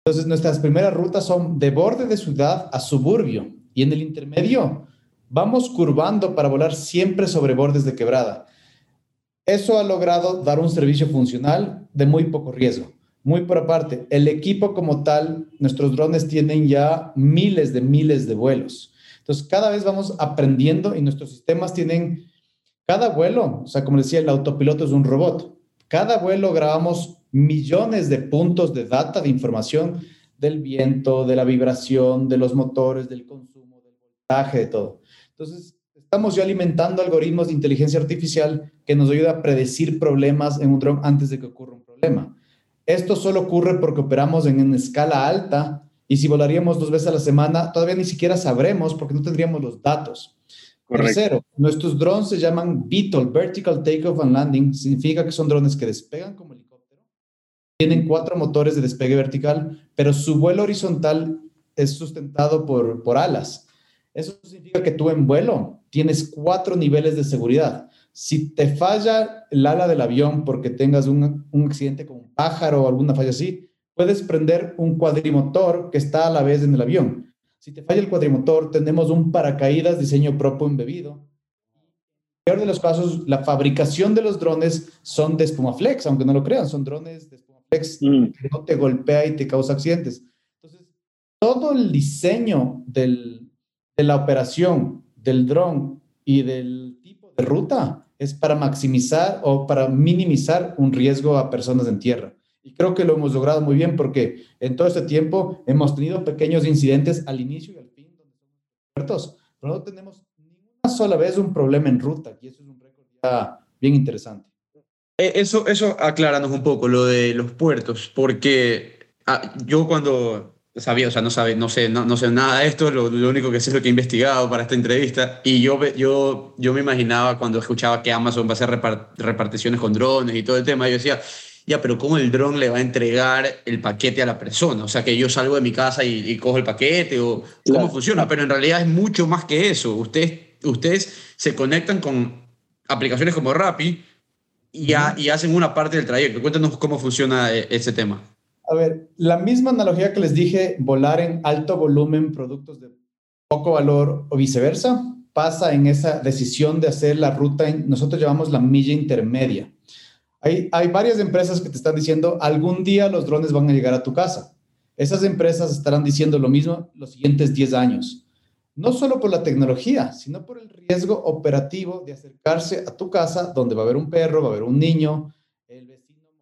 Entonces, nuestras primeras rutas son de borde de ciudad a suburbio. Y en el intermedio, vamos curvando para volar siempre sobre bordes de quebrada. Eso ha logrado dar un servicio funcional de muy poco riesgo. Muy por aparte, el equipo como tal, nuestros drones tienen ya miles de miles de vuelos. Entonces, cada vez vamos aprendiendo y nuestros sistemas tienen, cada vuelo, o sea, como decía, el autopiloto es un robot. Cada vuelo grabamos millones de puntos de data, de información del viento, de la vibración, de los motores, del consumo, del voltaje, de todo. Entonces, estamos ya alimentando algoritmos de inteligencia artificial que nos ayuda a predecir problemas en un dron antes de que ocurra un problema. Esto solo ocurre porque operamos en una escala alta y si volaríamos dos veces a la semana, todavía ni siquiera sabremos porque no tendríamos los datos. Correcto. Tercero, nuestros drones se llaman VTOL, Vertical Takeoff and Landing. Significa que son drones que despegan como helicóptero. Tienen cuatro motores de despegue vertical, pero su vuelo horizontal es sustentado por, por alas. Eso significa que tú en vuelo tienes cuatro niveles de seguridad. Si te falla el ala del avión porque tengas un, un accidente con un pájaro o alguna falla así, puedes prender un cuadrimotor que está a la vez en el avión. Si te falla el cuadrimotor, tenemos un paracaídas diseño propio embebido. En el peor de los casos, la fabricación de los drones son de Spumaflex, aunque no lo crean, son drones de Spumaflex Mm. que no te golpea y te causa accidentes. Entonces, todo el diseño del, de la operación, del dron y del tipo de ruta es para maximizar o para minimizar un riesgo a personas en tierra. Y creo que lo hemos logrado muy bien porque en todo este tiempo hemos tenido pequeños incidentes al inicio y al fin donde somos expertos, pero no tenemos ni una sola vez un problema en ruta y eso es un récord bien interesante. Eh, Eso, eso acláranos un poco lo de los puertos, porque ah, yo cuando sabía, o sea, no, sabe, no, sé, no, no sé nada de esto, lo, lo único que sé es lo que he investigado para esta entrevista, y yo, yo, yo me imaginaba cuando escuchaba que Amazon va a hacer repar- reparticiones con drones y todo el tema, yo decía, ya, pero ¿cómo el dron le va a entregar el paquete a la persona? O sea, que yo salgo de mi casa y, y cojo el paquete, o cómo Claro. funciona, pero en realidad es mucho más que eso. Ustedes, ustedes se conectan con aplicaciones como Rappi, y, ha- y hacen una parte del trayecto. Cuéntanos cómo funciona eh, ese tema. A ver, la misma analogía que les dije, volar en alto volumen productos de poco valor o viceversa, pasa en esa decisión de hacer la ruta, nosotros llamamos la milla intermedia. Hay, hay varias empresas que te están diciendo, algún día los drones van a llegar a tu casa. Esas empresas estarán diciendo lo mismo los siguientes 10 años. No solo por la tecnología, sino por el riesgo operativo de acercarse a tu casa donde va a haber un perro, va a haber un niño,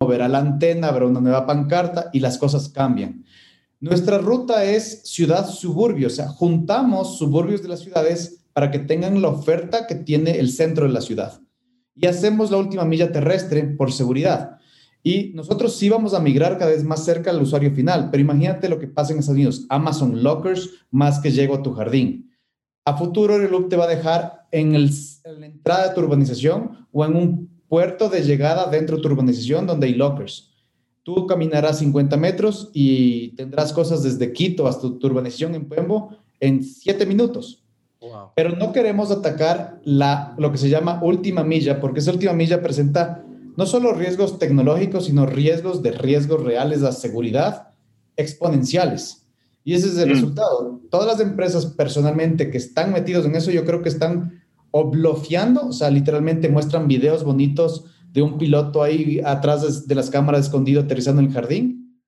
moverá la antena, habrá una nueva pancarta y las cosas cambian. Nuestra ruta es ciudad-suburbio, o sea, juntamos suburbios de las ciudades para que tengan la oferta que tiene el centro de la ciudad. Y hacemos la última milla terrestre por seguridad. Y nosotros sí vamos a migrar cada vez más cerca al usuario final, pero imagínate lo que pasa en Estados Unidos, Amazon Lockers más que llego a tu jardín. A futuro el loop te va a dejar en, el- en la entrada de tu urbanización o en un puerto de llegada dentro de tu urbanización donde hay lockers. Tú caminarás 50 metros y tendrás cosas desde Quito hasta tu urbanización en Puembo en 7 minutos. Pero no queremos atacar la, lo que se llama última milla, porque esa última milla presenta no solo riesgos tecnológicos, sino riesgos de riesgos reales a seguridad exponenciales. Y ese es el Mm. resultado. Todas las empresas personalmente que están metidos en eso, yo creo que están oblofiando, o sea, literalmente muestran videos bonitos de un piloto ahí atrás de, las cámaras escondido aterrizando en el jardín.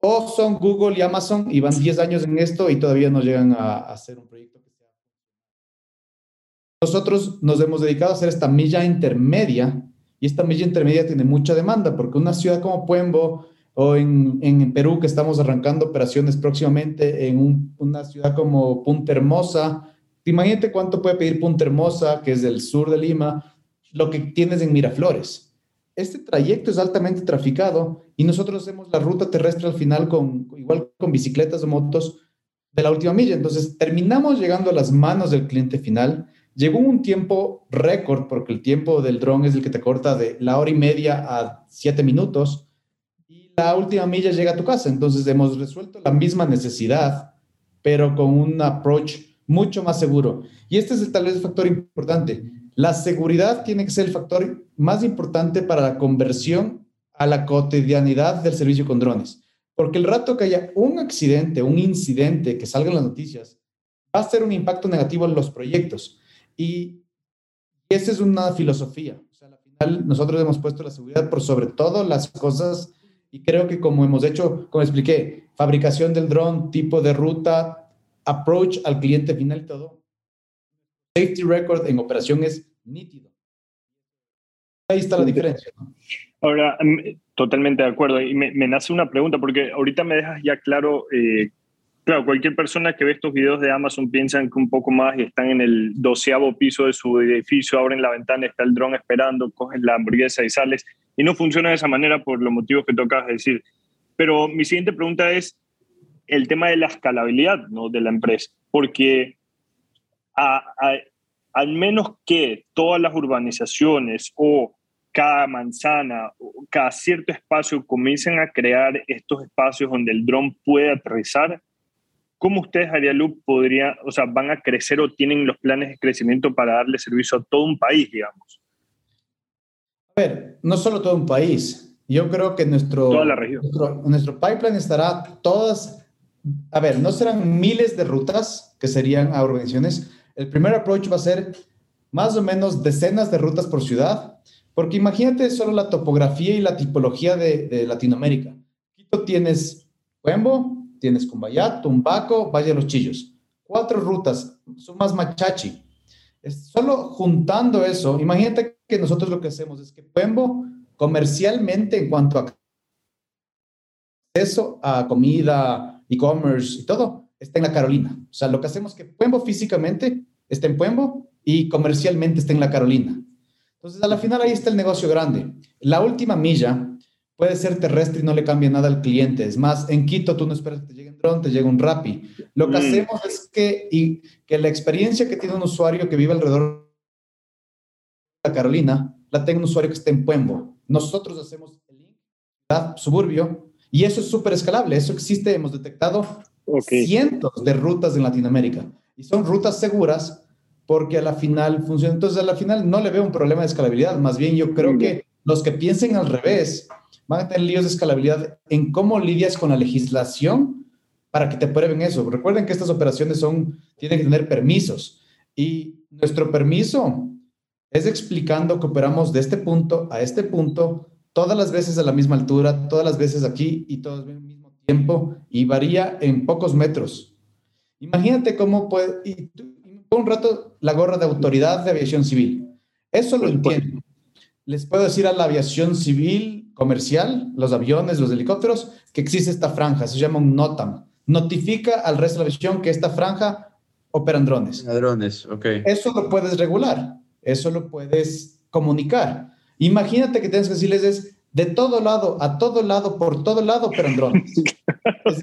O son Google y Amazon y van 10 años en esto y todavía no llegan a, hacer un proyecto. Nosotros nos hemos dedicado a hacer esta milla intermedia y esta milla intermedia tiene mucha demanda porque una ciudad como Puembo o en, en Perú que estamos arrancando operaciones próximamente en un- una ciudad como Punta Hermosa, imagínate cuánto puede pedir Punta Hermosa, que es del sur de Lima, lo que tienes en Miraflores. Este trayecto es altamente traficado y nosotros hacemos la ruta terrestre al final con igual con bicicletas o motos de la última milla. Entonces terminamos llegando a las manos del cliente final. Llegó un tiempo récord porque el tiempo del dron es el que te corta de la hora y media a siete minutos y la última milla llega a tu casa. Entonces hemos resuelto la misma necesidad, pero con un approach mucho más seguro. Y este es tal vez el factor importante. La seguridad tiene que ser el factor más importante para la conversión a la cotidianidad del servicio con drones. Porque el rato que haya un accidente, un incidente que salga en las noticias, va a ser un impacto negativo en los proyectos. Y esa es una filosofía. O sea, al final nosotros hemos puesto la seguridad por sobre todo las cosas y creo que como hemos hecho, como expliqué, fabricación del dron, tipo de ruta, approach al cliente final y todo, safety record en operación es nítido. Ahí está la diferencia. ¿no? Ahora, mm, totalmente de acuerdo. Y me, me nace una pregunta, porque ahorita me dejas ya claro, eh, claro, cualquier persona que ve estos videos de Amazon piensan que un poco más y están en el doceavo piso de su edificio, abren la ventana, está el dron esperando, cogen la hamburguesa y sales. Y no funciona de esa manera por los motivos que tocas decir. Pero mi siguiente pregunta es el tema de la escalabilidad ¿no? de la empresa, porque a- a- al menos que todas las urbanizaciones o cada manzana, o cada cierto espacio comiencen a crear estos espacios donde el dron puede aterrizar, ¿cómo ustedes, Arialup, podría, o sea, van a crecer o tienen los planes de crecimiento para darle servicio a todo un país, digamos? A ver, no solo todo un país. Yo creo que nuestro, Toda la región. nuestro, nuestro pipeline estará todas, a ver, no serán miles de rutas que serían a urbanizaciones. El primer approach va a ser más o menos decenas de rutas por ciudad, porque imagínate solo la topografía y la tipología de, Latinoamérica. Quito tienes Puembo, tienes Cumbayá, Tumbaco, Valle de los Chillos. Cuatro rutas, son más machachi. Solo juntando eso, imagínate que nosotros lo que hacemos es que Puembo comercialmente en cuanto a acceso a comida, e-commerce y todo, está en la Carolina. O sea, lo que hacemos es que Puembo físicamente está en Puembo y comercialmente está en la Carolina. Entonces, a la final ahí está el negocio grande. La última milla puede ser terrestre y no le cambia nada al cliente. Es más, en Quito tú no esperas que te llegue un dron, te llega un Rappi. Lo que Mm. hacemos es que, y, que la experiencia que tiene un usuario que vive alrededor de la Carolina, la tenga un usuario que esté en Puembo. Nosotros hacemos el link, suburbio, y eso es súper escalable. Eso existe, hemos detectado Ok. cientos de rutas en Latinoamérica y son rutas seguras porque a la final funciona. Entonces, a la final no le veo un problema de escalabilidad. Más bien, yo creo que los que piensen al revés van a tener líos de escalabilidad en cómo lidias con la legislación para que te prueben eso. Recuerden que estas operaciones son, tienen que tener permisos y nuestro permiso es explicando que operamos de este punto a este punto todas las veces a la misma altura, todas las veces aquí y todos al mismo tiempo y varía en pocos metros. Imagínate cómo puede, y tú- un rato la gorra de autoridad de aviación civil. Eso lo entiendo. Les puedo decir a la aviación civil comercial, los aviones, los helicópteros, que existe esta franja, se llama un NOTAM. Notifica al resto de la aviación que esta franja operan drones. Ladrones, ok. Eso lo puedes regular, eso lo puedes comunicar. Imagínate que tienes que decirles es de todo lado, a todo lado, por todo lado, pero en drones. Es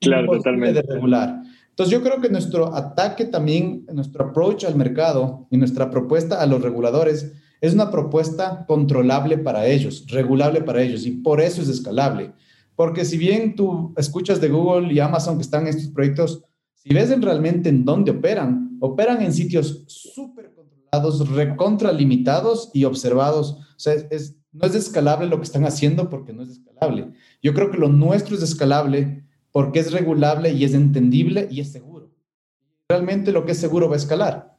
Claro, totalmente. de regular. Entonces yo creo que nuestro ataque también, nuestro approach al mercado y nuestra propuesta a los reguladores es una propuesta controlable para ellos, regulable para ellos y por eso es escalable. Porque si bien tú escuchas de Google y Amazon que están en estos proyectos, si ves en realmente en dónde operan, operan en sitios súper controlados, recontra limitados y observados. O sea, es- es- no es escalable lo que están haciendo porque no es escalable. Yo creo que lo nuestro es escalable porque es regulable y es entendible y es seguro. Realmente lo que es seguro va a escalar.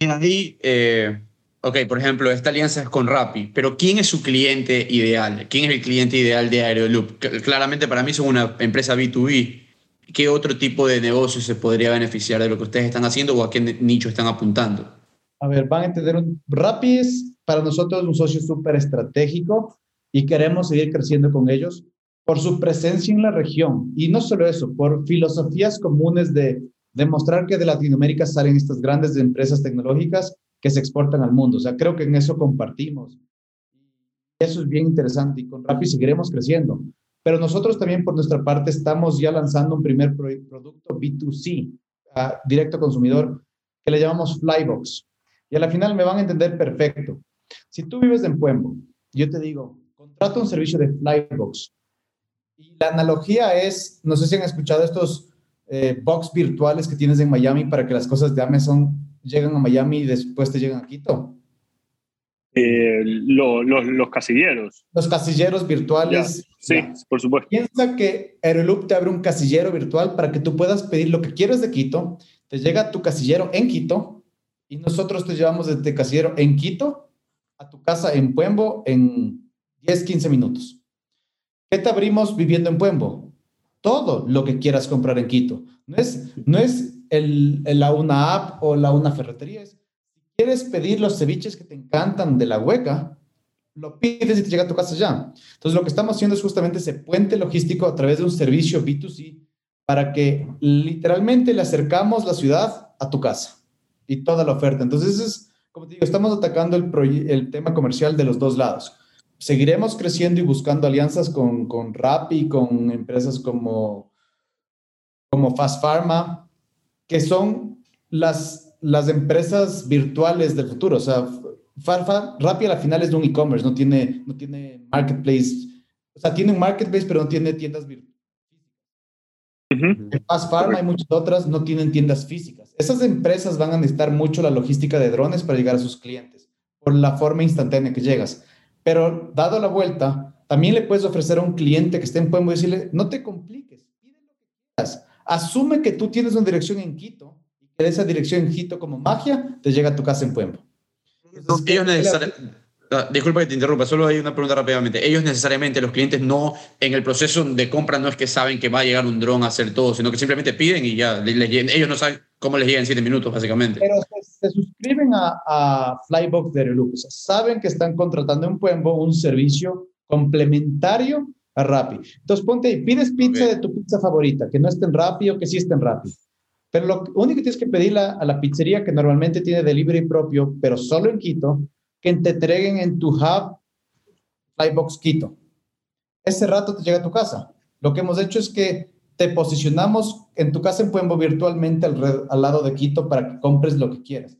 Y ahí, eh, ok, por ejemplo, esta alianza es con Rappi, pero ¿quién es su cliente ideal? ¿Quién es el cliente ideal de Aeroloop? Claramente para mí son una empresa B2B. ¿Qué otro tipo de negocio se podría beneficiar de lo que ustedes están haciendo o a qué nicho están apuntando? A ver, van a entender, un, Rappi es para nosotros un socio súper estratégico y queremos seguir creciendo con ellos por su presencia en la región. Y no solo eso, por filosofías comunes de demostrar que de Latinoamérica salen estas grandes empresas tecnológicas que se exportan al mundo. O sea, creo que en eso compartimos. Eso es bien interesante y con Rappi seguiremos creciendo. Pero nosotros también por nuestra parte estamos ya lanzando un primer pro- producto B2C, a directo a consumidor, que le llamamos Flybox. Y a la final me van a entender perfecto. Si tú vives en Pueblo, yo te digo, contrata un servicio de Flybox. Y la analogía es, no sé si han escuchado estos eh, box virtuales que tienes en Miami para que las cosas de Amazon lleguen a Miami y después te llegan a Quito. Eh, lo- los, los casilleros. Los casilleros virtuales. Sí, ya. por supuesto. Piensa que Aeroloop te abre un casillero virtual para que tú puedas pedir lo que quieras de Quito, te llega tu casillero en Quito y nosotros te llevamos desde casillero en Quito a tu casa en Puembo en 10, 15 minutos. ¿Qué te abrimos viviendo en Puembo? Todo lo que quieras comprar en Quito. No es, no es el, la una app o la una ferretería. Si quieres pedir los ceviches que te encantan de la hueca, lo pides y te llega a tu casa ya. Entonces, lo que estamos haciendo es justamente ese puente logístico a través de un servicio B2C para que literalmente le acercamos la ciudad a tu casa y toda la oferta. Entonces, es, como te digo, estamos atacando el, el tema comercial de los dos lados. Seguiremos creciendo y buscando alianzas con, con Rappi, con empresas como, como Fast Pharma, que son las, las empresas virtuales del futuro. O sea, Fa- Fa- Rappi a la final es de un e-commerce, no tiene, no tiene marketplace. O sea, tiene un marketplace, pero no tiene tiendas virtuales. Ujú. En Fast Pharma y muchas otras no tienen tiendas físicas. Esas empresas van a necesitar mucho la logística de drones para llegar a sus clientes, por la forma instantánea que llegas. Pero dado la vuelta, también le puedes ofrecer a un cliente que esté en Pueblo y decirle, no te compliques, pide lo que quieras. Asume que tú tienes una dirección en Quito y que de esa dirección en Quito como magia te llega a tu casa en Pueblo. Entonces, ¿qué- qué le- necesariamente... Disculpa que te interrumpa, solo hay una pregunta rápidamente. Ellos necesariamente, los clientes no, en el proceso de compra no es que saben que va a llegar un dron a hacer todo, sino que simplemente piden y ya, ellos no saben, ¿Cómo les llega en siete minutos, básicamente? Pero se, se suscriben a, a Flybox de sea, saben que están contratando en Puembo un servicio complementario a Rappi. Entonces ponte ahí, pides pizza Ok. de tu pizza favorita, que no esté en Rappi o que sí esté en Rappi. Pero lo único que tienes que pedirle a la pizzería que normalmente tiene delivery propio, pero solo en Quito, que te entreguen en tu hub Flybox Quito. Ese rato te llega a tu casa. Lo que hemos hecho es que te posicionamos en tu casa en Puembo virtualmente al, al lado de Quito para que compres lo que quieras.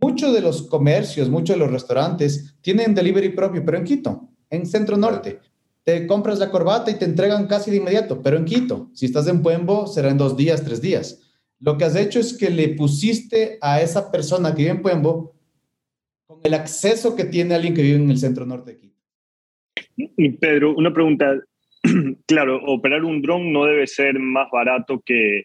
Muchos de los comercios, muchos de los restaurantes tienen delivery propio, pero en Quito, en Centro Norte. Te compras la corbata y te entregan casi de inmediato, pero en Quito. Si estás en Puembo, será en dos días, tres días. Lo que has hecho es que le pusiste a esa persona que vive en Puembo con el acceso que tiene alguien que vive en el Centro Norte de Quito. Pedro, una pregunta. claro, operar un dron no debe ser más barato que,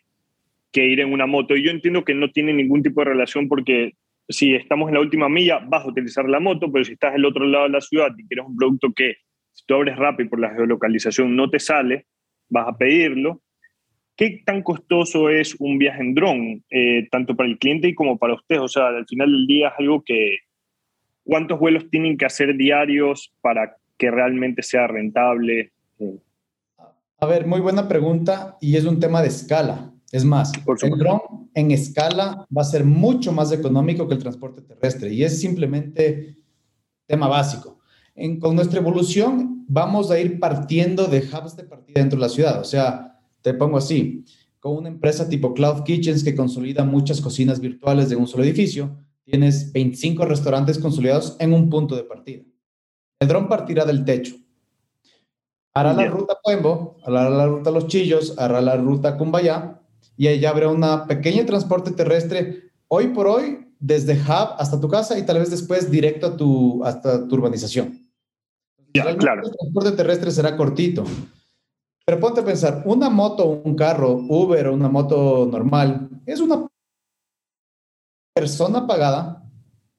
que ir en una moto. Y yo entiendo que no tiene ningún tipo de relación porque si estamos en la última milla vas a utilizar la moto, pero si estás del otro lado de la ciudad y quieres un producto que si tú abres rápido por la geolocalización no te sale, vas a pedirlo. ¿Qué tan costoso es un viaje en dron, eh, tanto para el cliente y como para usted? O sea, al final del día es algo que... ¿Cuántos vuelos tienen que hacer diarios para que realmente sea rentable? A ver, muy buena pregunta y es un tema de escala. Es más, el dron en escala va a ser mucho más económico que el transporte terrestre y es simplemente tema básico. En- con nuestra evolución vamos a ir partiendo de hubs de partida dentro de la ciudad. O sea, te pongo así, con una empresa tipo Cloud Kitchens que consolida muchas cocinas virtuales de un solo edificio, tienes 25 restaurantes consolidados en un punto de partida. El dron partirá del techo. Hará la ruta Puembo, hará la ruta Los Chillos, hará la ruta Cumbayá y ahí habrá una pequeña transporte terrestre hoy por hoy desde Hub hasta tu casa y tal vez después directo a tu, hasta tu urbanización. Ya, claro. El transporte terrestre será cortito. Pero ponte a pensar, una moto, un carro, Uber o una moto normal, es una persona pagada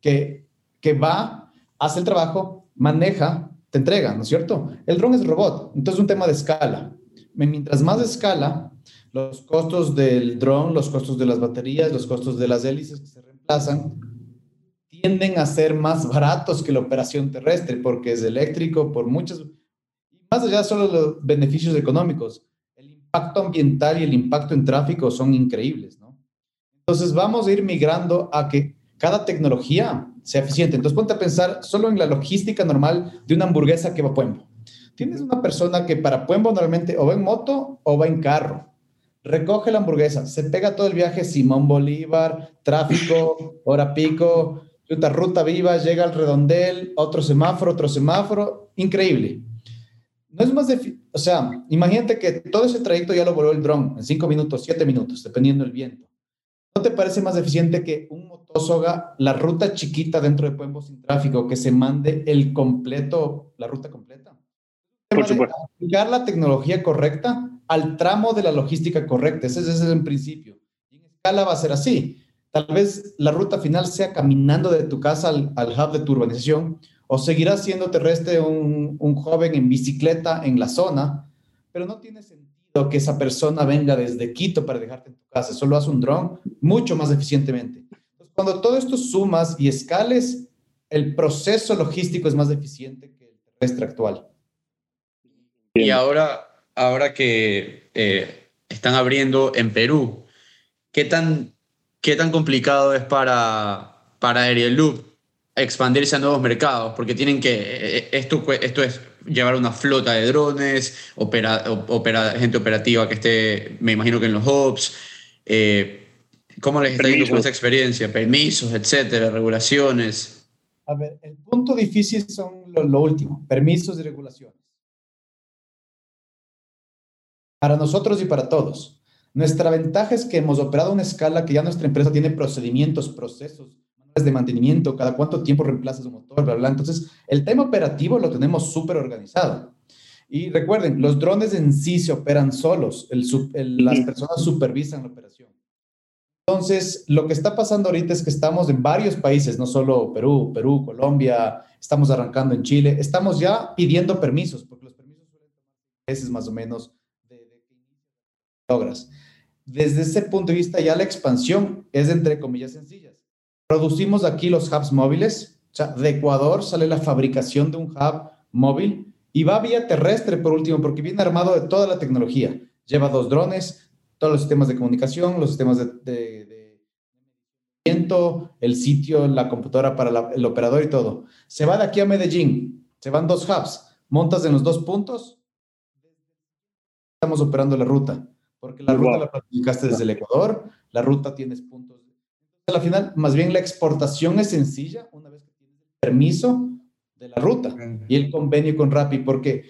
que, que va, hace el trabajo, maneja, te entrega, ¿no es cierto? El dron es robot, entonces es un tema de escala. Mientras más escala, los costos del dron, los costos de las baterías, los costos de las hélices que se reemplazan, tienden a ser más baratos que la operación terrestre porque es eléctrico por muchas... Más allá solo los beneficios económicos, el impacto ambiental y el impacto en tráfico son increíbles, ¿no? Entonces vamos a ir migrando a que cada tecnología sea eficiente. Entonces ponte a pensar solo en la logística normal de una hamburguesa que va a Puembo. Tienes una persona que para Puembo normalmente o va en moto o va en carro. Recoge la hamburguesa, se pega todo el viaje, Simón Bolívar, tráfico, hora pico, ruta, ruta viva, llega al redondel, otro semáforo, otro semáforo, increíble. No es más de, o sea, imagínate que todo ese trayecto ya lo voló el dron en cinco minutos, siete minutos, dependiendo del viento. ¿No te parece más eficiente que un motoso haga la ruta chiquita dentro de Pueblo sin tráfico, que se mande el completo, la ruta completa? Por supuesto. Aplicar la tecnología correcta al tramo de la logística correcta. Ese, ese es el principio. Y en escala va a ser así. Tal vez la ruta final sea caminando de tu casa al, al hub de tu urbanización o seguirá siendo terrestre un, un joven en bicicleta en la zona, pero no tiene sentido que esa persona venga desde Quito para dejarte en tu casa. Solo hace un dron mucho más eficientemente. Cuando todo esto sumas y escales, el proceso logístico es más eficiente que el terrestre actual. Y ahora, ahora que eh, están abriendo en Perú, ¿qué tan, qué tan complicado es para, para Aerialoop expandirse a nuevos mercados? Porque tienen que, eh, esto, esto es llevar una flota de drones, opera, opera, gente operativa que esté, me imagino que en los hubs. Eh, ¿Cómo les está yendo con esa experiencia? Permisos, etcétera, regulaciones. A ver, el punto difícil son lo, lo último, permisos y regulaciones. Para nosotros y para todos. Nuestra ventaja es que hemos operado a una escala que ya nuestra empresa tiene procedimientos, procesos, de mantenimiento, cada cuánto tiempo reemplazas un motor, bla, bla. Entonces, el tema operativo lo tenemos súper organizado. Y recuerden, los drones en sí se operan solos, el, el, las personas supervisan la operación. Entonces, lo que está pasando ahorita es que estamos en varios países, no solo Perú, Perú, Colombia, estamos arrancando en Chile, estamos ya pidiendo permisos, porque los permisos suelen meses más o menos de, logras. desde ese punto de vista ya la expansión es entre comillas sencillas. Producimos aquí los hubs móviles, o sea, de Ecuador sale la fabricación de un hub móvil y va vía terrestre por último, porque viene armado de toda la tecnología. Lleva dos drones, todos los sistemas de comunicación, los sistemas de, de, de el sitio, la computadora para la, el operador y todo. Se va de aquí a Medellín, se van dos hubs, montas en los dos puntos, estamos operando la ruta, porque la ruta la planificaste desde el Ecuador, la ruta tienes puntos. Al final, más bien la exportación es sencilla una vez que tienes el permiso de la ruta y el convenio con Rappi, porque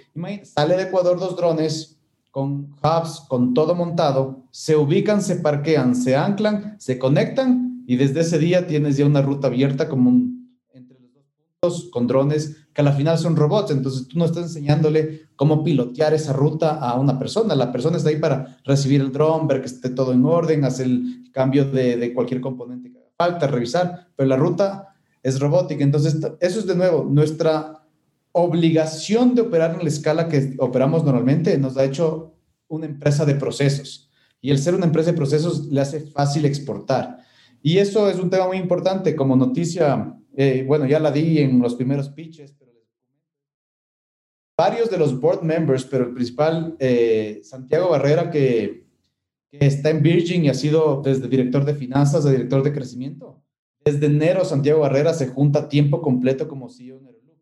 sale de Ecuador dos drones con hubs, con todo montado, se ubican, se parquean, se anclan, se conectan y desde ese día tienes ya una ruta abierta como un, entre los dos puntos con drones que al final son robots, entonces tú no estás enseñándole cómo pilotear esa ruta a una persona, la persona está ahí para recibir el drone, ver que esté todo en orden, hacer el cambio de, de cualquier componente que haga falta, revisar, pero la ruta es robótica, entonces eso es de nuevo nuestra obligación de operar en la escala que operamos normalmente nos ha hecho una empresa de procesos. Y el ser una empresa de procesos le hace fácil exportar. Y eso es un tema muy importante. Como noticia, eh, bueno, ya la di en los primeros pitches, varios de los board members, pero el principal, eh, Santiago Barrera, que, que está en Virgin y ha sido desde director de finanzas a director de crecimiento. Desde enero, Santiago Barrera se junta a tiempo completo como CEO en Aeroloop.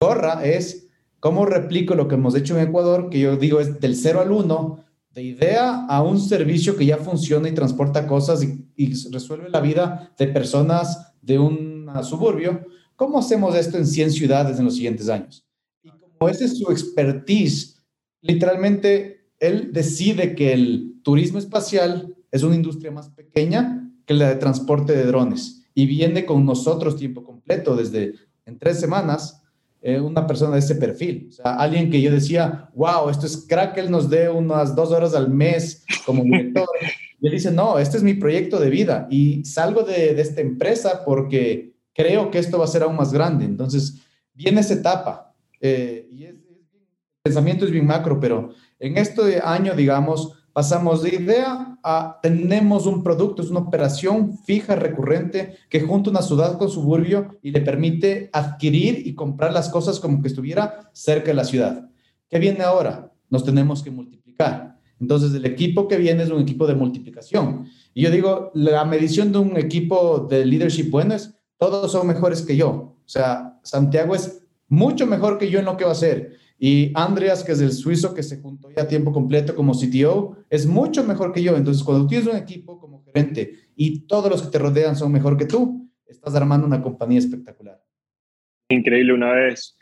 Gorra es cómo replico lo que hemos hecho en Ecuador, que yo digo es del 0 al 1, de idea a un servicio que ya funciona y transporta cosas y, y resuelve la vida de personas de un suburbio. ¿Cómo hacemos esto en 100 ciudades en los siguientes años? Esa es su expertise, literalmente él decide que el turismo espacial es una industria más pequeña que la de transporte de drones y viene con nosotros tiempo completo desde en tres semanas eh, una persona de ese perfil. O sea, alguien que yo decía, wow, esto es crack, él nos dé unas dos horas al mes como director. y él dice, no, este es mi proyecto de vida y salgo de, de esta empresa porque creo que esto va a ser aún más grande. Entonces, viene esa etapa. Eh, y es, el pensamiento es bien macro, pero en este año, digamos, pasamos de idea a tenemos un producto, es una operación fija, recurrente, que junta una ciudad con suburbio y le permite adquirir y comprar las cosas como que estuviera cerca de la ciudad. ¿Qué viene ahora? Nos tenemos que multiplicar. Entonces, el equipo que viene es un equipo de multiplicación. Y yo digo, la medición de un equipo de leadership bueno es, todos son mejores que yo. O sea, Santiago es mucho mejor que yo en lo que va a hacer. Y Andreas, que es el suizo que se juntó ya a tiempo completo como CTO, es mucho mejor que yo. Entonces, cuando tienes un equipo como gerente y todos los que te rodean son mejor que tú, estás armando una compañía espectacular. Increíble. Una vez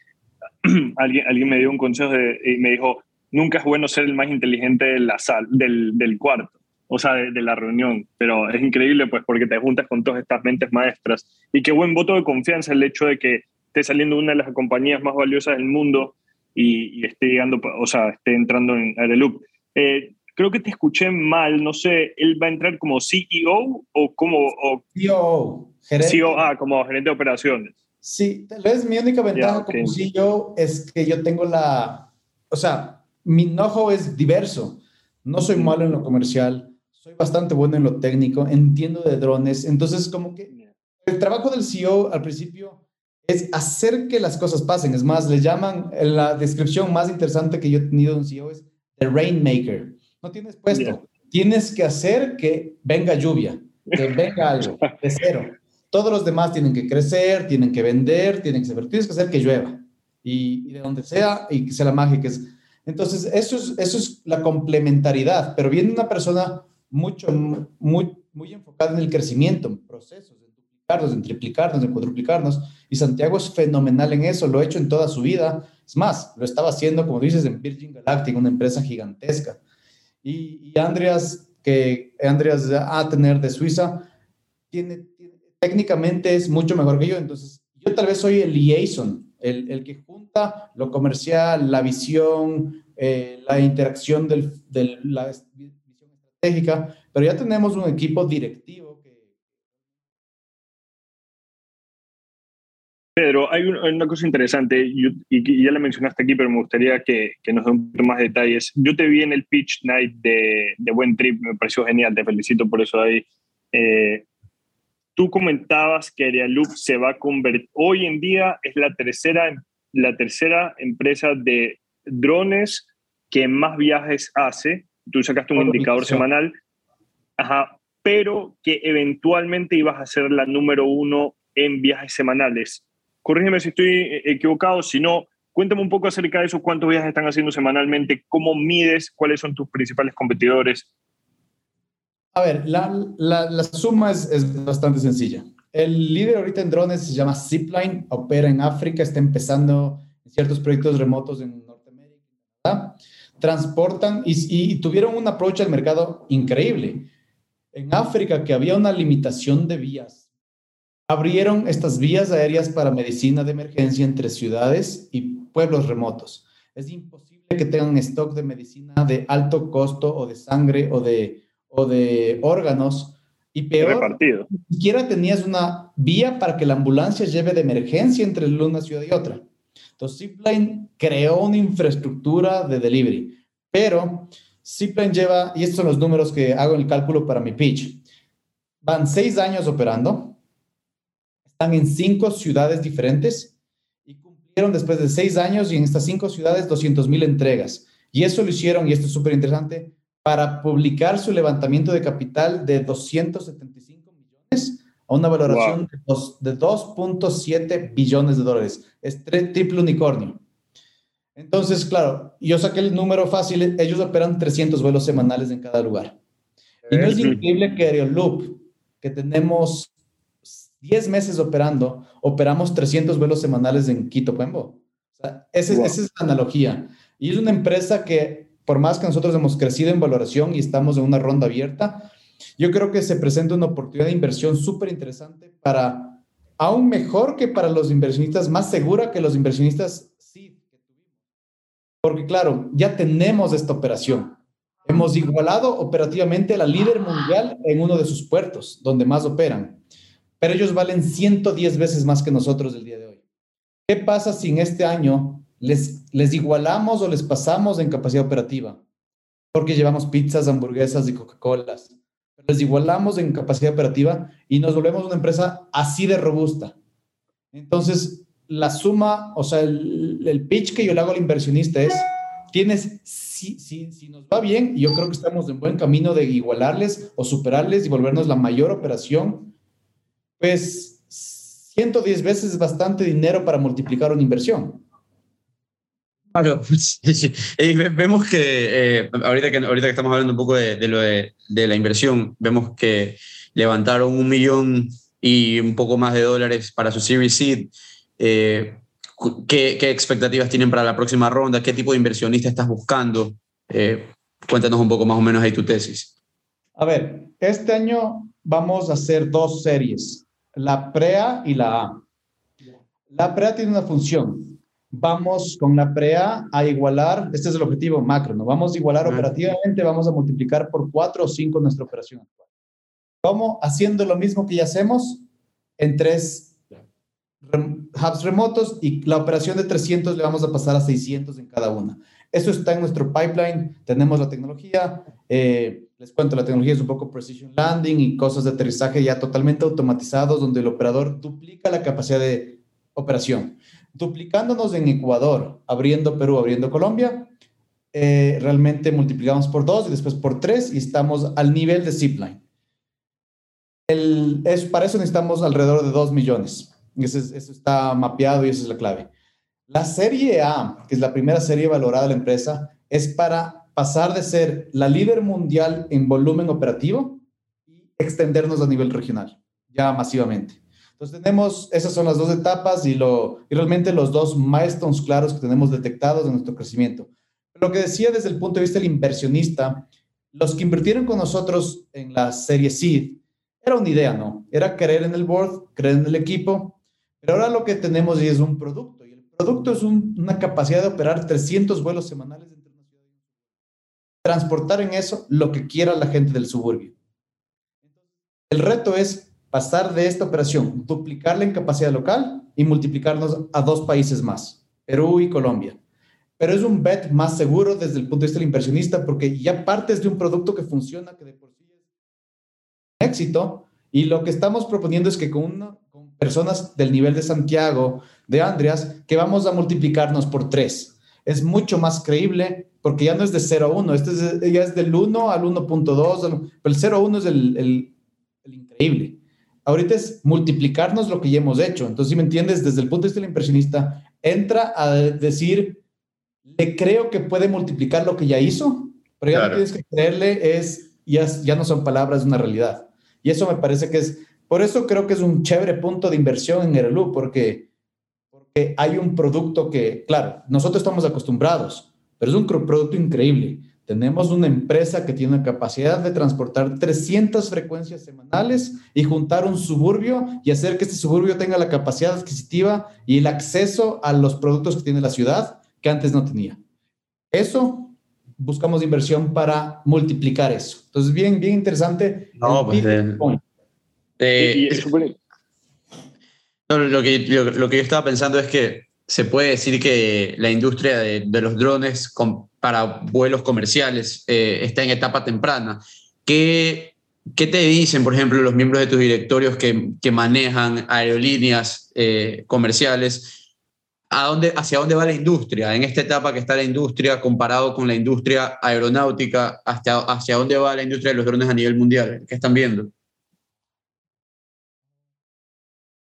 alguien, alguien me dio un consejo de, y me dijo, nunca es bueno ser el más inteligente de la sal, del, del cuarto, o sea, de, de, la reunión. Pero es increíble, pues, porque te juntas con todas estas mentes maestras. Y qué buen voto de confianza el hecho de que esté saliendo una de las compañías más valiosas del mundo y, y esté llegando, o sea, esté entrando en Aeroloop. Eh, creo que te escuché mal, no sé, ¿él va a entrar como CEO o como... O, CEO, gerente. CEO, ah, como gerente de operaciones. Sí, tal vez mi única ventaja yeah, okay. como CEO es que yo tengo la, o sea, mi know es diverso. No soy malo en lo comercial, soy bastante bueno en lo técnico, entiendo de drones, entonces como que el trabajo del CEO al principio es hacer que las cosas pasen. Es más, le llaman, la descripción más interesante que yo he tenido en CEO es The Rainmaker. No tienes puesto, yeah. tienes que hacer que venga lluvia, que venga algo de cero. Todos los demás tienen que crecer, tienen que vender, tienen que saber, tienes que hacer que llueva. Y, y de donde sea, y que sea la magia que es. Entonces, eso es, eso es la complementariedad, pero viene una persona mucho, muy, muy enfocada en el crecimiento, en procesos, duplicarnos, en triplicarnos, en cuadruplicarnos y Santiago es fenomenal en eso, lo ha hecho en toda su vida. Es más, lo estaba haciendo, como dices, en Virgin Galactic, una empresa gigantesca. Y, y Andreas, que Andreas a tener de Suiza, tiene, tiene, técnicamente es mucho mejor que yo. Entonces, yo tal vez soy el liaison, el, el que junta lo comercial, la visión, eh, la interacción de la visión estratégica, pero ya tenemos un equipo directivo Pedro, hay, un- hay una cosa interesante y, y ya la mencionaste aquí, pero me gustaría que, que nos dé un poquito más detalles. Yo te vi en el Pitch Night de, de Buen Trip, me pareció genial, te felicito por eso ahí. Eh, tú comentabas que Aerialoop se va a convertir, hoy en día es la tercera, la tercera empresa de drones que más viajes hace. Tú sacaste un indicador semanal, ajá, pero que eventualmente ibas a ser la número uno en viajes semanales. Corrígeme si estoy eh, equivocado, si no, cuéntame un poco acerca de eso, cuántos viajes están haciendo semanalmente, cómo mides, cuáles son tus principales competidores. A ver, la, la, la suma es, es bastante sencilla. El líder ahorita en drones se llama Zipline, opera en África, está empezando en ciertos proyectos remotos en Norteamérica. ¿verdad? Transportan y, y- tuvieron un approach al mercado increíble. En África, que había una limitación de vías, abrieron estas vías aéreas para medicina de emergencia entre ciudades y pueblos remotos. Es imposible que tengan stock de medicina de alto costo o de sangre o de, o de órganos. Y peor, Repartido. ni siquiera tenías una vía para que la ambulancia lleve de emergencia entre una ciudad y otra. Entonces, Zipline creó una infraestructura de delivery, pero Zipline lleva, y estos son los números que hago el cálculo para mi pitch, van seis años operando, están en cinco ciudades diferentes y cumplieron después de seis años y en estas cinco ciudades 200 mil entregas. Y eso lo hicieron, y esto es súper interesante, para publicar su levantamiento de capital de 275 millones a una valoración de dos- de 2.7 billones de dólares. Es triple unicornio. Entonces, claro, yo saqué el número fácil, ellos operan 300 vuelos semanales en cada lugar. Y no es increíble que Aeroloop, que tenemos 10 meses operando, operamos 300 vuelos semanales en Quito, Puembo. O sea, ese- Wow. esa es la analogía. Y es una empresa que, por más que nosotros hemos crecido en valoración y estamos en una ronda abierta, yo creo que se presenta una oportunidad de inversión súper interesante para, aún mejor que para los inversionistas, más segura que los inversionistas sí. Porque claro, ya tenemos esta operación. Hemos igualado operativamente a la líder mundial en uno de sus puertos, donde más operan. Pero ellos valen 110 veces más que nosotros el día de hoy. ¿Qué pasa si en este año les, les igualamos o les pasamos en capacidad operativa? Porque llevamos pizzas, hamburguesas y Coca-Colas. Les igualamos en capacidad operativa y nos volvemos una empresa así de robusta. Entonces, la suma, o sea, el, el pitch que yo le hago al inversionista es, tienes, si, si, nos va bien, yo creo que estamos en buen camino de igualarles o superarles y volvernos la mayor operación, pues 110 veces es bastante dinero para multiplicar una inversión. Claro, sí, sí. Eh, ve- vemos que, eh, ahorita que ahorita que estamos hablando un poco de, de lo de, de la inversión, vemos que levantaron un millón y un poco más de dólares para su Series Seed. Eh, ¿qué, qué expectativas tienen para la próxima ronda? ¿Qué tipo de inversionista estás buscando? Eh, cuéntanos un poco más o menos ahí tu tesis. A ver, este año vamos a hacer dos series, la PREA y la A. La PREA tiene una función. Vamos con la PREA a igualar, este es el objetivo macro, ¿no? Vamos a igualar operativamente, vamos a multiplicar por cuatro o cinco nuestra operación actual. ¿Cómo? Haciendo lo mismo que ya hacemos en tres hubs remotos y la operación de 300 le vamos a pasar a 600 en cada una. Eso está en nuestro pipeline, tenemos la tecnología, eh, les cuento, la tecnología es un poco precision landing y cosas de aterrizaje ya totalmente automatizados donde el operador duplica la capacidad de operación. Duplicándonos en Ecuador, abriendo Perú, abriendo Colombia, eh, realmente multiplicamos por dos y después por tres y estamos al nivel de Zipline. El, es, para eso necesitamos alrededor de 2 millones. Eso, es- eso está mapeado y esa es la clave. La serie A, que es la primera serie valorada de la empresa, es para pasar de ser la líder mundial en volumen operativo y extendernos a nivel regional, ya masivamente. Entonces tenemos, esas son las dos etapas y, lo, y realmente los dos milestones claros que tenemos detectados en nuestro crecimiento. Lo que decía desde el punto de vista del inversionista, los que invirtieron con nosotros en la serie Seed, era una idea, ¿no? Era creer en el board, creer en el equipo, pero ahora lo que tenemos es un producto, y el producto es un- una capacidad de operar 300 vuelos semanales entre una ciudad y otra. Transportar en eso lo que quiera la gente del suburbio. El reto es pasar de esta operación, duplicarla en capacidad local y multiplicarnos a dos países más, Perú y Colombia. Pero es un bet más seguro desde el punto de vista del inversionista porque ya partes de un producto que funciona, que de por sí es un éxito, y lo que estamos proponiendo es que con, con personas del nivel de Santiago, de Andreas, que vamos a multiplicarnos por tres. Es mucho más creíble porque ya no es de 0 a 1, este es, ya es del 1 al 1.2, pero el 0 a 1 es el, el, el increíble. Ahorita es multiplicarnos lo que ya hemos hecho. Entonces, si me entiendes, desde el punto de vista del inversionista, entra a decir, le creo que puede multiplicar lo que ya hizo, pero ya Claro. no tienes que creerle, es, ya, ya no son palabras, es una realidad. Y eso me parece que es, por eso creo que es un chévere punto de inversión en Erelu, porque, porque hay un producto que, claro, nosotros estamos acostumbrados, pero es un producto increíble. Tenemos una empresa que tiene la capacidad de transportar 300 frecuencias semanales y juntar un suburbio y hacer que este suburbio tenga la capacidad adquisitiva y el acceso a los productos que tiene la ciudad que antes no tenía. Eso buscamos inversión para multiplicar eso. Entonces, bien, bien interesante. No, el pues. Eh, y, y es súper- No, lo que, lo, que yo estaba pensando es que se puede decir que la industria de, de los drones para vuelos comerciales eh, está en etapa temprana. ¿Qué, ¿Qué te dicen, por ejemplo, los miembros de tus directorios que, que manejan aerolíneas eh, comerciales? ¿A dónde, ¿Hacia dónde va la industria? En esta etapa que está la industria comparado con la industria aeronáutica, ¿hacia, hacia dónde va la industria de los drones a nivel mundial? ¿Qué están viendo?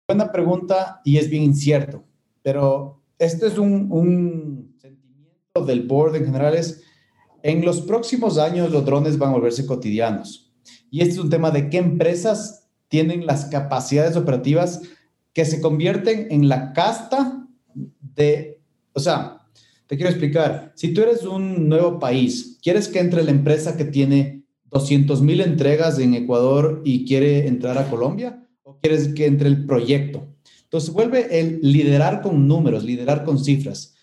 Buena pregunta y es bien incierto, pero este es un, un sentimiento del board en general es, en los próximos años los drones van a volverse cotidianos. Y este es un tema de qué empresas tienen las capacidades operativas que se convierten en la casta de, o sea, te quiero explicar, si tú eres un nuevo país, quieres que entre la empresa que tiene 200 mil entregas en Ecuador y quiere entrar a Colombia, quieres que entre el proyecto. Entonces vuelve el liderar con números, liderar con cifras.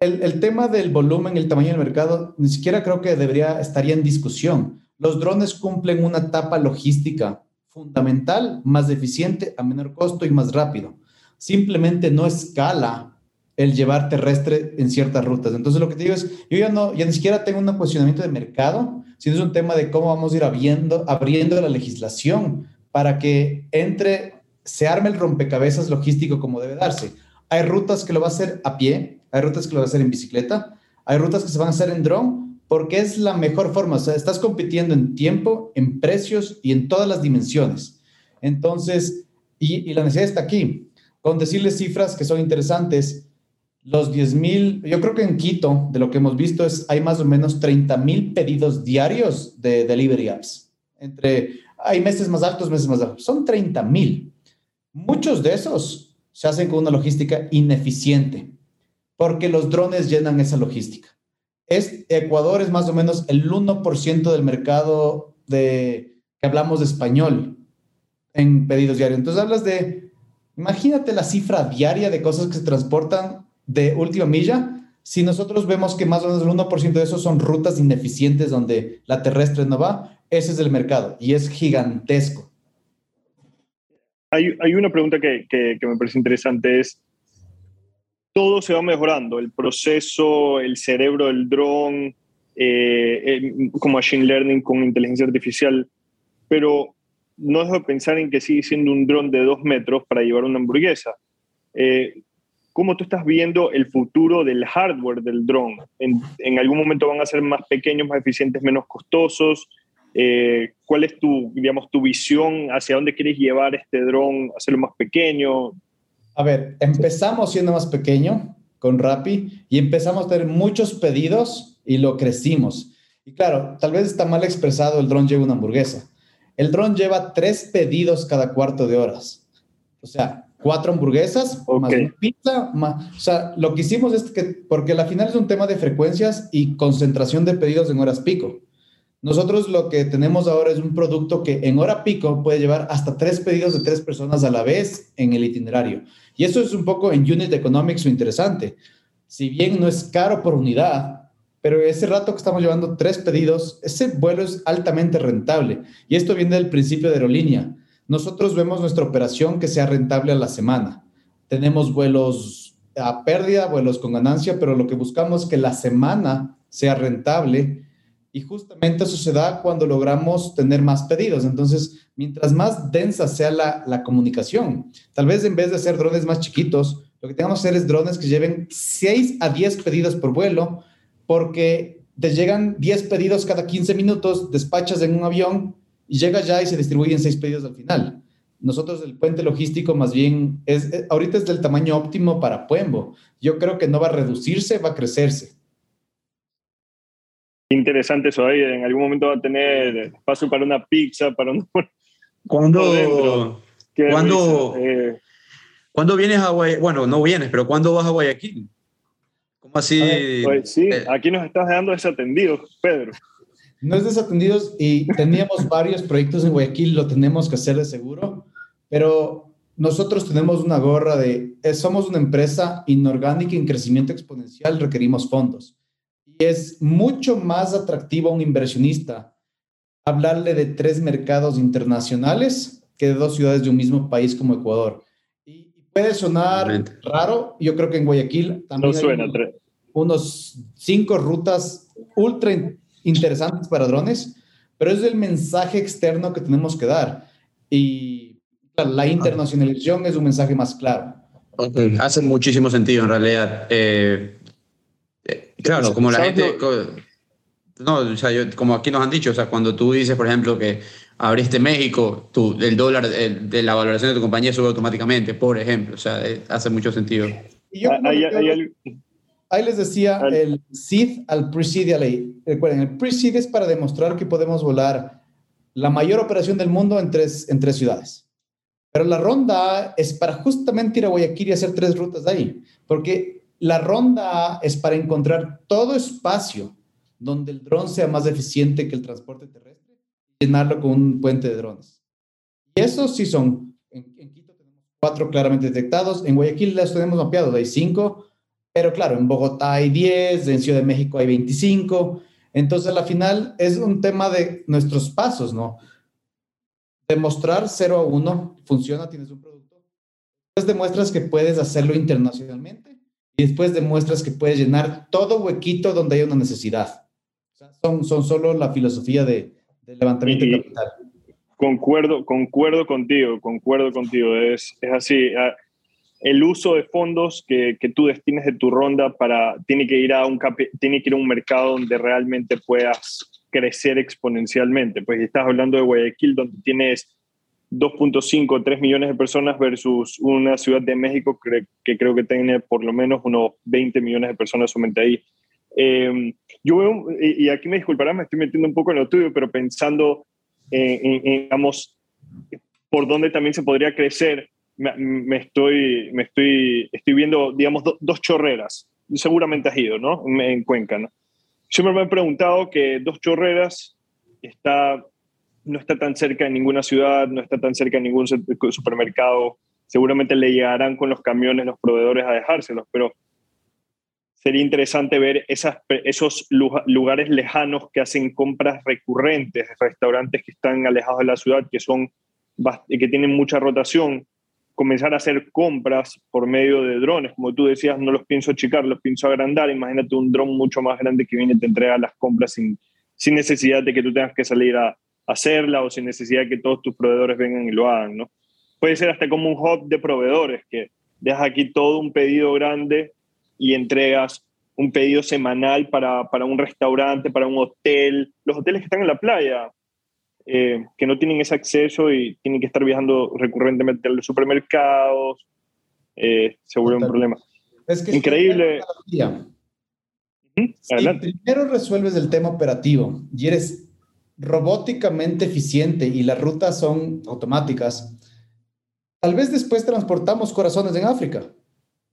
El, tema del volumen, el tamaño del mercado, ni siquiera creo que debería estaría en discusión. Los drones cumplen una etapa logística fundamental, más eficiente, a menor costo y más rápido. Simplemente no escala el llevar terrestre en ciertas rutas. Entonces lo que te digo es, yo ya no, ya ni siquiera tengo un posicionamiento de mercado, sino es un tema de cómo vamos a ir abriendo, abriendo la legislación para que entre, se arme el rompecabezas logístico como debe darse. Hay rutas que lo va a hacer a pie, hay rutas que lo va a hacer en bicicleta, hay rutas que se van a hacer en dron, porque es la mejor forma. O sea, estás compitiendo en tiempo, en precios y en todas las dimensiones. Entonces, y, y la necesidad está aquí. Con decirles cifras que son interesantes, los 10 mil, yo creo que en Quito, de lo que hemos visto, es hay más o menos 30 mil pedidos diarios de delivery apps. Entre, hay meses más altos, meses más bajos. Son 30 mil. Muchos de esos se hacen con una logística ineficiente, porque los drones llenan esa logística. Es, Ecuador es más o menos el 1% del mercado de, que hablamos de español en pedidos diarios. Entonces hablas de, imagínate la cifra diaria de cosas que se transportan de última milla. Si nosotros vemos que más o menos el 1% de eso son rutas ineficientes donde la terrestre no va, ese es el mercado y es gigantesco. Hay, una pregunta que, me parece interesante, es, todo se va mejorando, el proceso, el cerebro del dron, eh, con machine learning, con inteligencia artificial, pero no dejo de pensar en que sigue siendo un dron de dos metros para llevar una hamburguesa. Eh, ¿Cómo tú estás viendo el futuro del hardware del dron? ¿En, ¿En, algún momento van a ser más pequeños, más eficientes, menos costosos? Eh, ¿Cuál es tu, digamos, tu visión? ¿Hacia dónde quieres llevar este dron? ¿Hacerlo más pequeño? A ver, empezamos siendo más pequeño con Rappi y empezamos a tener muchos pedidos y lo crecimos. Y claro, tal vez está mal expresado el dron lleva una hamburguesa. El dron lleva tres pedidos cada cuarto de horas. O sea, cuatro hamburguesas, okay. más una pizza, más, o sea, lo que hicimos es que, porque al final es un tema de frecuencias y concentración de pedidos en horas pico. Nosotros lo que tenemos ahora es un producto que en hora pico puede llevar hasta tres pedidos de tres personas a la vez en el itinerario. Y eso es un poco en unit economics lo interesante. Si bien no es caro por unidad, pero ese rato que estamos llevando tres pedidos, ese vuelo es altamente rentable. Y esto viene del principio de aerolínea. nosotros vemos nuestra operación que sea rentable a la semana. Tenemos vuelos a pérdida, vuelos con ganancia, pero lo que buscamos es que la semana sea rentable y justamente eso se da cuando logramos tener más pedidos. Entonces, mientras más densa sea la, comunicación, tal vez en vez de hacer drones más chiquitos, lo que tengamos que hacer es drones que lleven 6 a 10 pedidos por vuelo, porque te llegan 10 pedidos cada 15 minutos, despachas en un avión y llega ya y se distribuyen 6 pedidos al final. Nosotros el puente logístico más bien es, ahorita es del tamaño óptimo para Puembo. Yo creo que no va a reducirse, va a crecerse. Interesante eso ahí. En algún momento va a tener espacio para una pizza, para un. ¿Cuándo, dentro. Qué ¿Cuándo- risa. Eh, ¿Cuándo vienes a Guayaquil? Bueno, no vienes, pero ¿cuándo vas a Guayaquil? ¿Cómo así? pues sí, eh, aquí nos estás dejando desatendidos, Pedro. No es desatendidos y teníamos varios proyectos en Guayaquil, lo tenemos que hacer de seguro, pero nosotros tenemos una gorra de, eh, somos una empresa inorgánica en crecimiento exponencial, requerimos fondos. Y es mucho más atractivo a un inversionista hablarle de tres mercados internacionales que de dos ciudades de un mismo país como Ecuador. Y puede sonar raro, yo creo que en Guayaquil también No hay suena. tre- unos cinco rutas ultra in- interesantes para drones, pero es el mensaje externo que tenemos que dar. Y la internacionalización es un mensaje más claro. Hace muchísimo sentido en realidad. Eh, claro, como la ¿Sabes gente... No, o sea, yo- como aquí nos han dicho, o sea, cuando tú dices, por ejemplo, que abriste México, tú, el dólar el- de la valoración de tu compañía sube automáticamente, por ejemplo. O sea, eh, hace mucho sentido. Y yo que hay hago- algo- ahí les decía el SID al A. Recuerden, el pre-seed es para demostrar que podemos volar la mayor operación del mundo en tres, en tres ciudades. Pero la ronda A es para justamente ir a Guayaquil y hacer tres rutas de ahí. Porque la ronda A es para encontrar todo espacio donde el dron sea más eficiente que el transporte terrestre llenarlo con un puente de drones. Y esos sí son. En, Quito tenemos cuatro claramente detectados. En Guayaquil las tenemos mapeados. Hay cinco. Pero claro, en Bogotá hay 10, en Ciudad de México hay 25. Entonces, a la final es un tema de nuestros pasos, ¿no? Demostrar 0 a 1, funciona, tienes un producto. Después demuestras que puedes hacerlo internacionalmente y después demuestras que puedes llenar todo huequito donde hay una necesidad. O sea, son, son solo la filosofía de, de levantamiento Y- de capital. Concuerdo, concuerdo contigo, concuerdo contigo. Es, es así. ah, El uso de fondos que, que tú destines de tu ronda para, tiene, que ir a un tiene que ir a un mercado donde realmente puedas crecer exponencialmente. Pues estás hablando de Guayaquil, donde tienes 2.5, 3 millones de personas versus una ciudad de México que, creo que tiene por lo menos unos 20 millones de personas solamente ahí. Eh, yo veo, y, aquí me disculparán, me estoy metiendo un poco en lo tuyo, pero pensando eh, en, en, digamos, por dónde también se podría crecer, me, estoy, me estoy, estoy viendo, digamos, do- dos chorreras. Seguramente has ido, ¿no? En, en Cuenca, ¿no? Siempre me he preguntado que dos chorreras está, no está tan cerca de ninguna ciudad, no está tan cerca de ningún su- supermercado. Seguramente le llegarán con los camiones los proveedores a dejárselos, pero sería interesante ver esas, esos lu- lugares lejanos que hacen compras recurrentes, restaurantes que están alejados de la ciudad, que, son, que tienen mucha rotación, comenzar a hacer compras por medio de drones. Como tú decías, no los pienso achicar, los pienso agrandar. Imagínate un dron mucho más grande que viene y te entrega las compras sin, sin necesidad de que tú tengas que salir a hacerla o sin necesidad de que todos tus proveedores vengan y lo hagan, ¿no? Puede ser hasta como un hub de proveedores, que dejas aquí todo un pedido grande y entregas un pedido semanal para, para un restaurante, para un hotel, los hoteles que están en la playa, eh, que no tienen ese acceso y tienen que estar viajando recurrentemente a los supermercados, eh, se vuelve un problema. Es que Increíble. Adelante. primero resuelves el tema operativo y eres robóticamente eficiente y las rutas son automáticas, tal vez después transportamos corazones en África.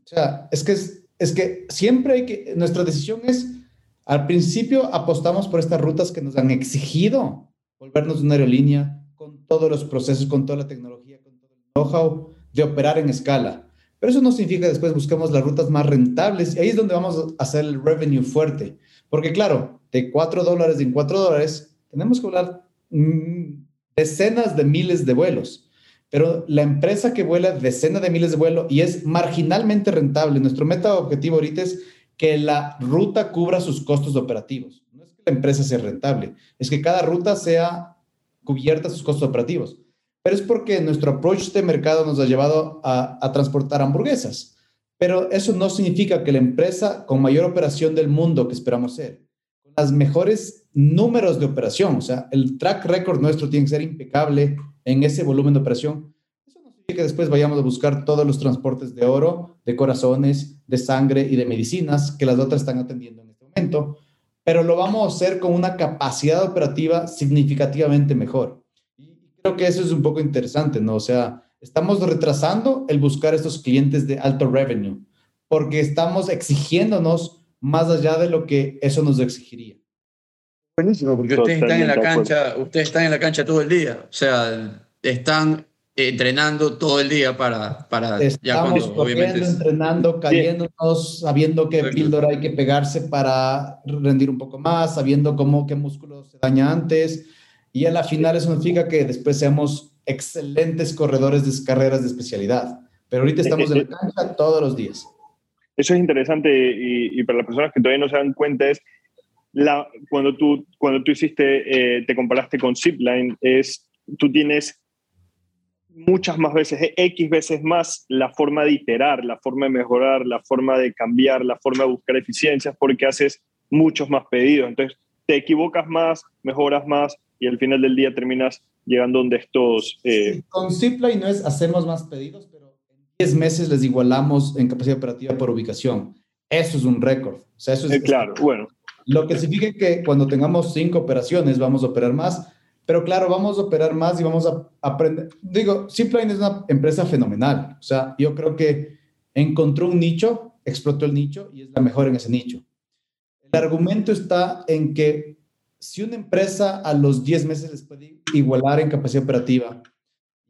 O sea, es que, es, es que siempre hay que, nuestra decisión es, al principio apostamos por estas rutas que nos han exigido volvernos una aerolínea con todos los procesos, con toda la tecnología, con todo el know-how de operar en escala. Pero eso no significa que después busquemos las rutas más rentables y ahí es donde vamos a hacer el revenue fuerte. Porque claro, de 4 dólares en 4 dólares, tenemos que volar mm, decenas de miles de vuelos. pero la empresa que vuela decenas de miles de vuelos y es marginalmente rentable, nuestro meta objetivo ahorita es que la ruta cubra sus costos operativos. No es que la empresa sea rentable, es que cada ruta sea cubierta sus costos operativos. Pero es porque nuestro approach de mercado nos ha llevado a, a transportar hamburguesas. Pero eso no significa que la empresa con mayor operación del mundo que esperamos ser, con las mejores números de operación, o sea, el track record nuestro tiene que ser impecable en ese volumen de operación. Eso no significa que después vayamos a buscar todos los transportes de oro, de corazones, de sangre y de medicinas que las otras están atendiendo en este momento, pero lo vamos a hacer con una capacidad operativa significativamente mejor. Y creo que eso es un poco interesante, ¿no? O sea, estamos retrasando el buscar estos clientes de alto revenue porque estamos exigiéndonos más allá de lo que eso nos exigiría. Buenísimo, porque ustedes están en la cancha, ustedes están en la cancha todo el día, o sea, están entrenando todo el día para, para ya Estamos cuando corriendo, obviamente es- entrenando, cayéndonos, sabiendo qué Correcto. píldora hay que pegarse para rendir un poco más, sabiendo cómo qué músculo se daña antes. Y a la final eso significa que después seamos excelentes corredores de carreras de especialidad. Pero ahorita estamos en la cancha todos los días. Eso es interesante y, y para las personas que todavía no se dan cuenta es la, cuando, tú, cuando tú hiciste, eh, te comparaste con Zipline, es tú tienes muchas más veces, X veces más la forma de iterar, la forma de mejorar, la forma de cambiar, la forma de buscar eficiencias porque haces muchos más pedidos. Entonces te equivocas más, mejoras más y al final del día terminas llegando donde estos... eh, Sí, Con Zipline no es hacemos más pedidos, pero en 10 meses les igualamos en capacidad operativa por ubicación. Eso es un récord. O sea, eso es, eh, claro, bueno, Lo que significa que cuando tengamos cinco operaciones vamos a operar más, pero claro, vamos a operar más y vamos a aprender. Digo, Zipline es una empresa fenomenal. O sea, yo creo que encontró un nicho, explotó el nicho y es la mejor en ese nicho. El argumento está en que si una empresa a los 10 meses les puede igualar en capacidad operativa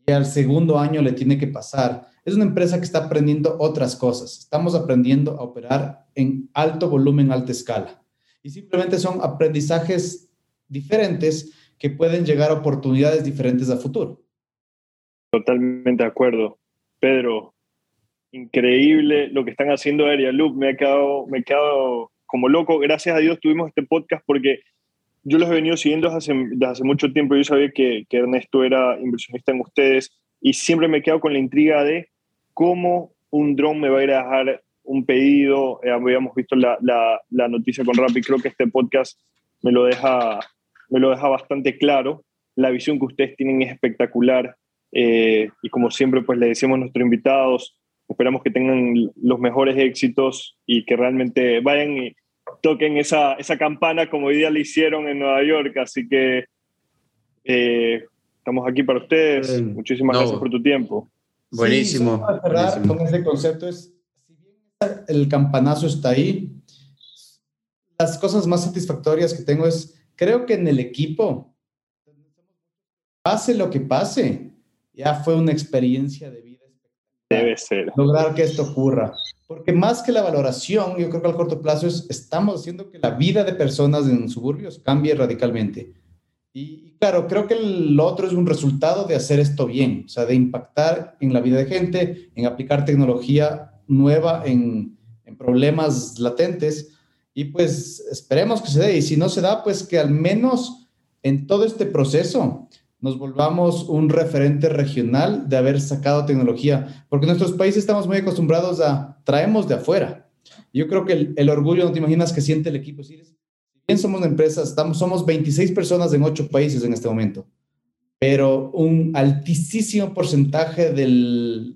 y al segundo año le tiene que pasar, es una empresa que está aprendiendo otras cosas. Estamos aprendiendo a operar en alto volumen, alta escala. Y simplemente son aprendizajes diferentes que pueden llegar a oportunidades diferentes a futuro. Totalmente de acuerdo. Pedro, increíble lo que están haciendo Area Loop. Me he quedado, me he quedado como loco. Gracias a Dios tuvimos este podcast porque yo los he venido siguiendo desde hace, desde hace mucho tiempo. Yo sabía que, que Ernesto era inversionista en ustedes y siempre me he quedado con la intriga de cómo un dron me va a ir a dejar un pedido. Eh, habíamos visto la, la, la noticia con Rappi. Creo que este podcast me lo deja, me lo deja bastante claro. La visión que ustedes tienen es espectacular. Eh, y como siempre, pues le decimos a nuestros invitados, esperamos que tengan los mejores éxitos y que realmente vayan y toquen esa, esa campana como hoy día le hicieron en Nueva York. Así que eh, estamos aquí para ustedes. Eh, Muchísimas no. gracias por tu tiempo. Buenísimo, Sí, solo para cerrar buenísimo. con ese concepto es, el campanazo está ahí, las cosas más satisfactorias que tengo es, creo que en el equipo, pase lo que pase, ya fue una experiencia de vida Debe ser. lograr que esto ocurra. Porque más que la valoración, yo creo que al corto plazo es, estamos haciendo que la vida de personas en suburbios cambie radicalmente. Y, y claro, creo que el otro es un resultado de hacer esto bien, o sea, de impactar en la vida de gente, en aplicar tecnología nueva en, en problemas latentes. Y pues esperemos que se dé. Y si no se da, pues que al menos en todo este proceso nos volvamos un referente regional de haber sacado tecnología, porque nuestros países estamos muy acostumbrados a traemos de afuera. Yo creo que el, el orgullo, no te imaginas que siente el equipo. Si bien somos una empresa, estamos, somos 26 personas en 8 países en este momento, pero un altísimo porcentaje de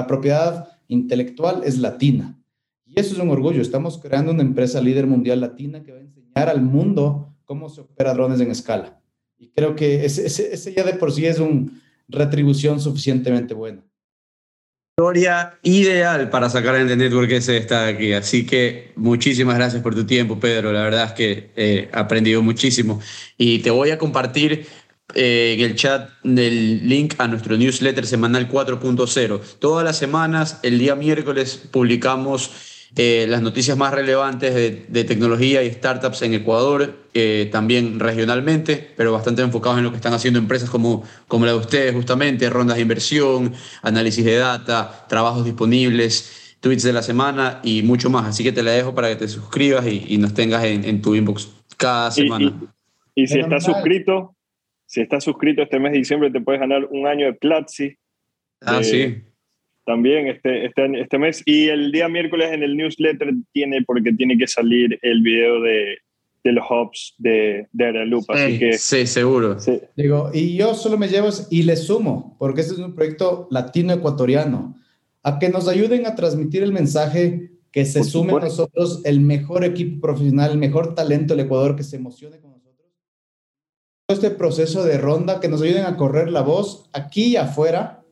la propiedad intelectual es latina. Y eso es un orgullo. Estamos creando una empresa líder mundial latina que va a enseñar al mundo cómo se opera drones en escala. Y creo que ese, ese, ese ya de por sí es una retribución suficientemente buena. Historia ideal para sacar en The Network ese está aquí. Así que muchísimas gracias por tu tiempo, Pedro. La verdad es que eh, he aprendido muchísimo. Y te voy a compartir eh, en el chat el link a nuestro newsletter semanal 4.0. Todas las semanas, el día miércoles, publicamos eh, las noticias más relevantes de, de tecnología y startups en Ecuador, eh, también regionalmente, pero bastante enfocados en lo que están haciendo empresas como, como la de ustedes, justamente, rondas de inversión, análisis de data, trabajos disponibles, tweets de la semana y mucho más. Así que te la dejo para que te suscribas y, y nos tengas en, en tu inbox cada semana. y- y si estás suscrito, si estás suscrito este mes de diciembre, te puedes ganar un año de Platzi ah, eh, sí. también este, este, este mes. Y el día miércoles en el newsletter tiene, porque tiene que salir el video de, de los hubs de, de Aeraloop. Así que Sí, seguro. sí, Digo, y yo solo me llevo y le sumo, porque este es un proyecto latino-ecuatoriano, a que nos ayuden a transmitir el mensaje que se Por sume a nosotros el mejor equipo profesional, el mejor talento del Ecuador, que se emocione con nosotros. Este proceso de ronda, que nos ayuden a correr la voz aquí y afuera,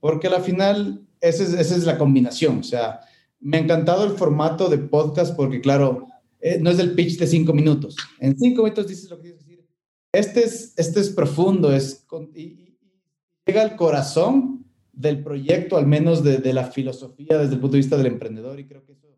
porque al final esa es, esa es la combinación. O sea, me ha encantado el formato de podcast porque, claro, eh, no es el pitch de cinco minutos. En cinco minutos dices lo que tienes que decir. Este es, este es profundo, es con- y, y- y llega al corazón del proyecto, al menos de, de la filosofía desde el punto de vista del emprendedor, y creo que eso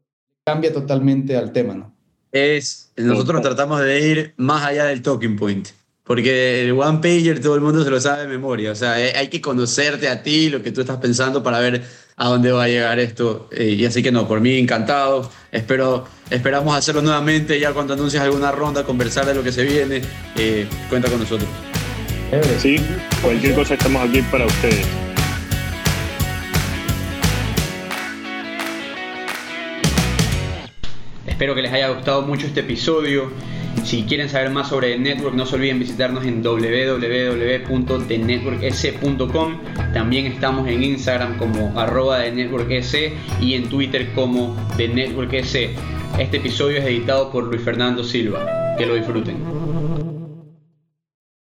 cambia totalmente al tema, ¿no? Es, nosotros Total. tratamos de ir más allá del talking point. Porque el one pager todo el mundo se lo sabe de memoria. O sea, eh, hay que conocerte a ti, lo que tú estás pensando para ver a dónde va a llegar esto. Eh, y así que no, por mí encantado. Espero, esperamos hacerlo nuevamente ya cuando anuncies alguna ronda, conversar de lo que se viene. Eh, cuenta con nosotros. sí, cualquier cosa estamos aquí para ustedes. Espero que les haya gustado mucho este episodio. Si quieren saber más sobre The Network, no se olviden visitarnos en www.thenetworks.com. También estamos en Instagram como arroba The Network S y en Twitter como The Network S. Este episodio es editado por Luis Fernando Silva. Que lo disfruten.